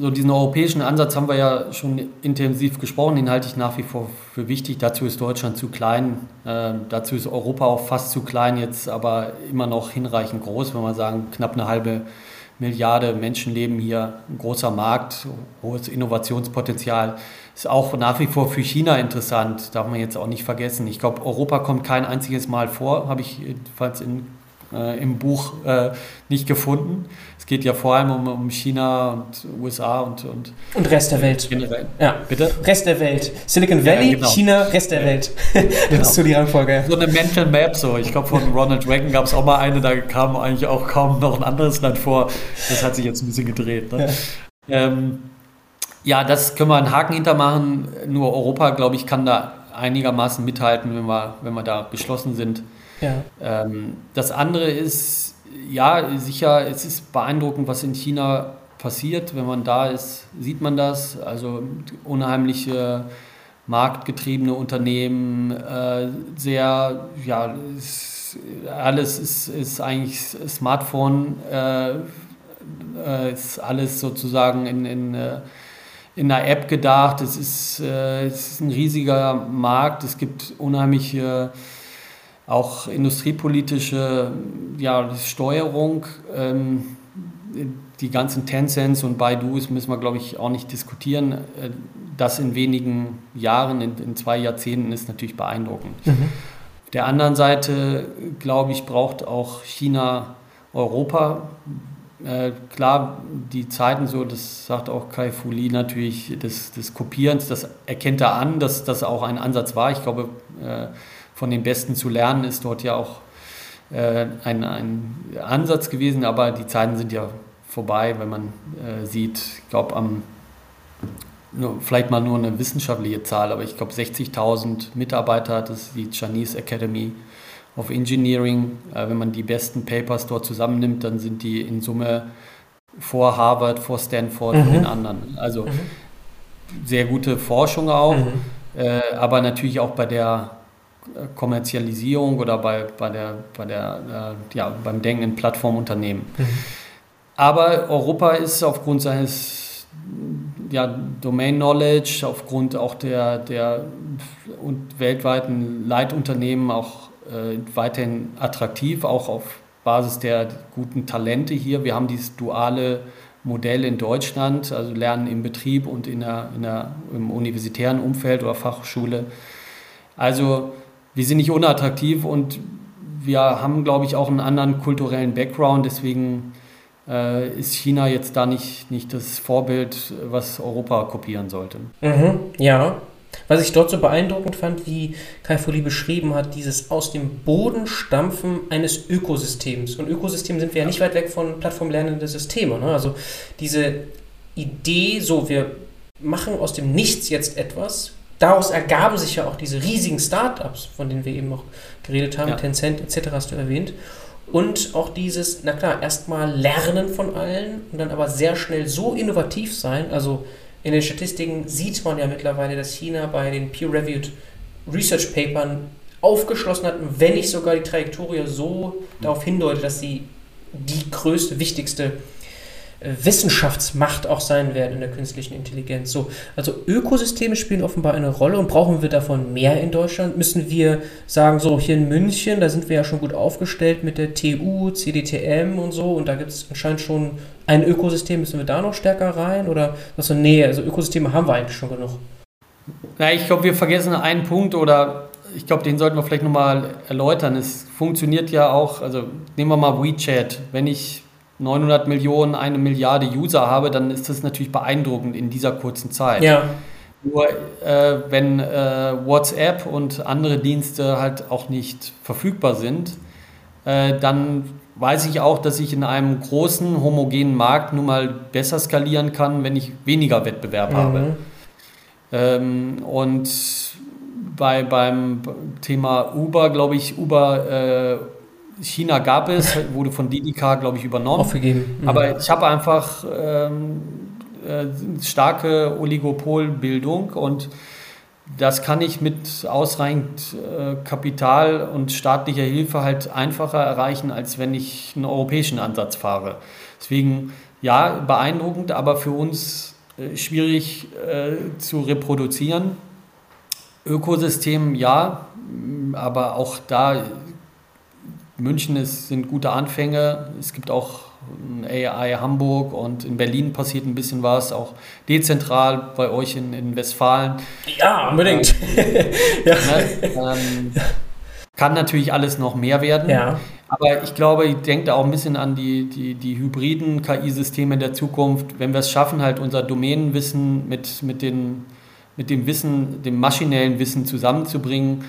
so diesen europäischen Ansatz haben wir ja schon intensiv gesprochen, den halte ich nach wie vor für wichtig. Dazu ist Deutschland zu klein, äh, dazu ist Europa auch fast zu klein, jetzt aber immer noch hinreichend groß, wenn man sagen, knapp eine halbe Milliarde Menschen leben hier, ein großer Markt, hohes Innovationspotenzial. Ist auch nach wie vor für China interessant, darf man jetzt auch nicht vergessen. Ich glaube, Europa kommt kein einziges Mal vor, habe ich jedenfalls in äh, im Buch äh, nicht gefunden. Es geht ja vor allem um, um China und USA und, und. Und Rest der Welt. Generell. Ja, bitte? Rest der Welt. Silicon Valley, ja, genau. China, Rest der Welt. genau. Das ist so die Rangfolge. So eine Mental Map, so. Ich glaube, von Ronald Reagan gab es auch mal eine, da kam eigentlich auch kaum noch ein anderes Land vor. Das hat sich jetzt ein bisschen gedreht. Ne? Ja. Ähm, ja, das können wir einen Haken hintermachen. Nur Europa, glaube ich, kann da einigermaßen mithalten, wenn wir, wenn wir da geschlossen sind. Ja. Ähm, das andere ist, ja, sicher, es ist beeindruckend, was in China passiert. Wenn man da ist, sieht man das. Also unheimliche marktgetriebene Unternehmen, äh, sehr, ja, ist, alles ist, ist eigentlich Smartphone, äh, äh, ist alles sozusagen in, in, äh, in einer App gedacht. Es ist, äh, es ist ein riesiger Markt, es gibt unheimliche auch industriepolitische ja, Steuerung. Ähm, die ganzen Tencents und Baidus müssen wir, glaube ich, auch nicht diskutieren. Äh, das in wenigen Jahren, in, in zwei Jahrzehnten, ist natürlich beeindruckend. Mhm. Auf der anderen Seite, glaube ich, braucht auch China Europa. Äh, klar, die Zeiten so, das sagt auch Kai Fu Li natürlich, des, des Kopierens, das erkennt er an, dass das auch ein Ansatz war. Ich glaube, äh, von den Besten zu lernen, ist dort ja auch äh, ein, ein Ansatz gewesen, aber die Zeiten sind ja vorbei, wenn man äh, sieht, ich glaube, am nur, vielleicht mal nur eine wissenschaftliche Zahl, aber ich glaube 60.000 Mitarbeiter hat es die Chinese Academy of Engineering. Äh, wenn man die besten Papers dort zusammennimmt, dann sind die in Summe vor Harvard, vor Stanford mhm. und den anderen. Also mhm. sehr gute Forschung auch, mhm. äh, aber natürlich auch bei der Kommerzialisierung oder bei, bei der, bei der, äh, ja, beim Denken in Plattformunternehmen. Mhm. Aber Europa ist aufgrund seines ja, Domain Knowledge, aufgrund auch der, der und weltweiten Leitunternehmen auch äh, weiterhin attraktiv, auch auf Basis der guten Talente hier. Wir haben dieses duale Modell in Deutschland, also Lernen im Betrieb und in der, in der, im universitären Umfeld oder Fachschule. Also wir sind nicht unattraktiv und wir haben, glaube ich, auch einen anderen kulturellen Background. Deswegen äh, ist China jetzt da nicht, nicht das Vorbild, was Europa kopieren sollte. Mhm, ja. Was ich dort so beeindruckend fand, wie Kai Foli beschrieben hat, dieses aus dem Boden stampfen eines Ökosystems. Und Ökosystem sind wir ja nicht weit weg von plattformlernenden Systemen. Ne? Also diese Idee, so wir machen aus dem Nichts jetzt etwas, daraus ergaben sich ja auch diese riesigen Startups, von denen wir eben noch geredet haben, ja. Tencent etc. hast du erwähnt. Und auch dieses, na klar, erstmal lernen von allen und dann aber sehr schnell so innovativ sein. Also in den Statistiken sieht man ja mittlerweile, dass China bei den peer-reviewed Research Papern aufgeschlossen hat, wenn nicht sogar die Trajektorie so darauf hindeutet, dass sie die größte, wichtigste Wissenschaftsmacht auch sein werden in der künstlichen Intelligenz. So, also Ökosysteme spielen offenbar eine Rolle und brauchen wir davon mehr in Deutschland? Müssen wir sagen, so hier in München, da sind wir ja schon gut aufgestellt mit der TU, CDTM und so und da gibt es anscheinend schon ein Ökosystem, müssen wir da noch stärker rein? Oder was so, nee, also Ökosysteme haben wir eigentlich schon genug. Ja, ich glaube, wir vergessen einen Punkt oder ich glaube, den sollten wir vielleicht nochmal erläutern. Es funktioniert ja auch, also nehmen wir mal WeChat. Wenn ich 900 Millionen, eine Milliarde User habe, dann ist das natürlich beeindruckend in dieser kurzen Zeit. Ja. Nur äh, wenn äh, WhatsApp und andere Dienste halt auch nicht verfügbar sind, äh, dann weiß ich auch, dass ich in einem großen, homogenen Markt nun mal besser skalieren kann, wenn ich weniger Wettbewerb mhm. habe. Ähm, und bei, beim Thema Uber, glaube ich, Uber äh, China gab es, wurde von DDK, glaube ich, übernommen. Aufgegeben. Mhm. Aber ich habe einfach ähm, äh, starke Oligopolbildung und das kann ich mit ausreichend äh, Kapital und staatlicher Hilfe halt einfacher erreichen, als wenn ich einen europäischen Ansatz fahre. Deswegen, ja, beeindruckend, aber für uns äh, schwierig äh, zu reproduzieren. Ökosystem, ja, aber auch da München ist, sind gute Anfänge. Es gibt auch AI Hamburg und in Berlin passiert ein bisschen was, auch dezentral bei euch in, in Westfalen. Ja, unbedingt. Ähm, ja. Ne, ähm, kann natürlich alles noch mehr werden. Ja. Aber ich glaube, ich denke auch ein bisschen an die, die, die hybriden KI-Systeme der Zukunft. Wenn wir es schaffen, halt unser Domänenwissen mit, mit, den, mit dem Wissen, dem maschinellen Wissen zusammenzubringen,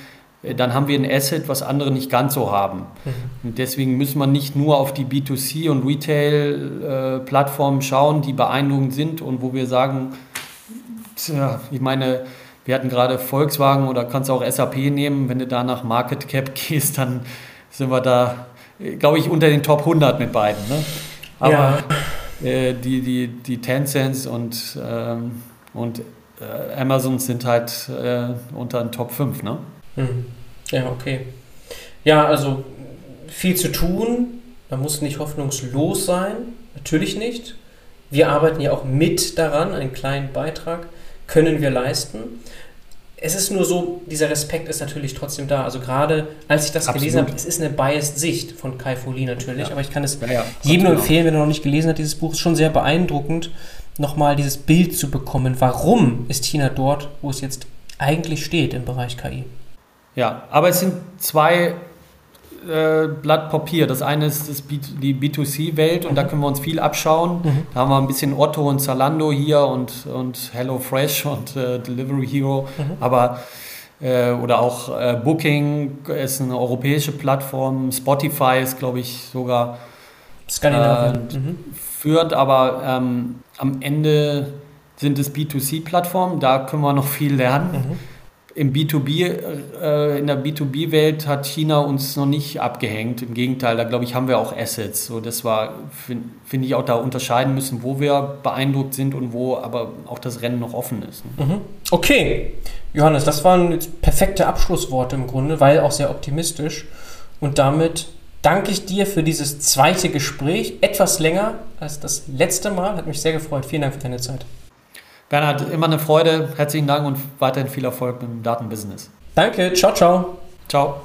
dann haben wir ein Asset, was andere nicht ganz so haben. Mhm. Und deswegen muss man nicht nur auf die B2C- und Retail-Plattformen schauen, die beeindruckend sind und wo wir sagen, tja, ich meine, wir hatten gerade Volkswagen oder kannst auch SAP nehmen, wenn du da nach Market Cap gehst, dann sind wir da, glaube ich, unter den Top 100 mit beiden. Ne? Aber ja. äh, die, die, die Tencents und, ähm, und äh, Amazon sind halt äh, unter den Top 5. Ne? Mhm. Ja, okay. Ja, also viel zu tun. Man muss nicht hoffnungslos sein. Natürlich nicht. Wir arbeiten ja auch mit daran. Einen kleinen Beitrag können wir leisten. Es ist nur so, dieser Respekt ist natürlich trotzdem da. Also gerade als ich das Absolut. gelesen habe, es ist eine biased Sicht von Kai Foli natürlich, ja. aber ich kann es ja, ja, jedem nur empfehlen, wenn er noch nicht gelesen hat, dieses Buch ist schon sehr beeindruckend, nochmal dieses Bild zu bekommen. Warum ist China dort, wo es jetzt eigentlich steht im Bereich KI? Ja, aber es sind zwei äh, Blatt Papier. Das eine ist das B die B2C-Welt und mhm. da können wir uns viel abschauen. Mhm. Da haben wir ein bisschen Otto und Zalando hier und, und HelloFresh und äh, Delivery Hero. Mhm. Aber äh, oder auch äh, Booking ist eine europäische Plattform. Spotify ist, glaube ich, sogar Skandinavien. Äh, mhm. führend, aber ähm, am Ende sind es B2C-Plattformen. Da können wir noch viel lernen. Im B2B, äh, in der B2B-Welt hat China uns noch nicht abgehängt. Im Gegenteil, da glaube ich, haben wir auch Assets. So, das war, finde find ich, auch da unterscheiden müssen, wo wir beeindruckt sind und wo aber auch das Rennen noch offen ist. Ne? Mhm. Okay, Johannes, das waren jetzt perfekte Abschlussworte im Grunde, weil auch sehr optimistisch. Und damit danke ich dir für dieses zweite Gespräch. Etwas länger als das letzte Mal. Hat mich sehr gefreut. Vielen Dank für deine Zeit. Bernhard, immer eine Freude. Herzlichen Dank und weiterhin viel Erfolg im Datenbusiness. Danke, ciao, ciao. Ciao.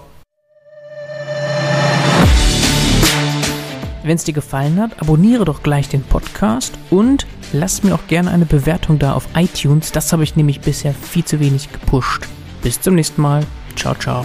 Wenn es dir gefallen hat, abonniere doch gleich den Podcast und lass mir auch gerne eine Bewertung da auf iTunes. Das habe ich nämlich bisher viel zu wenig gepusht. Bis zum nächsten Mal. Ciao, ciao.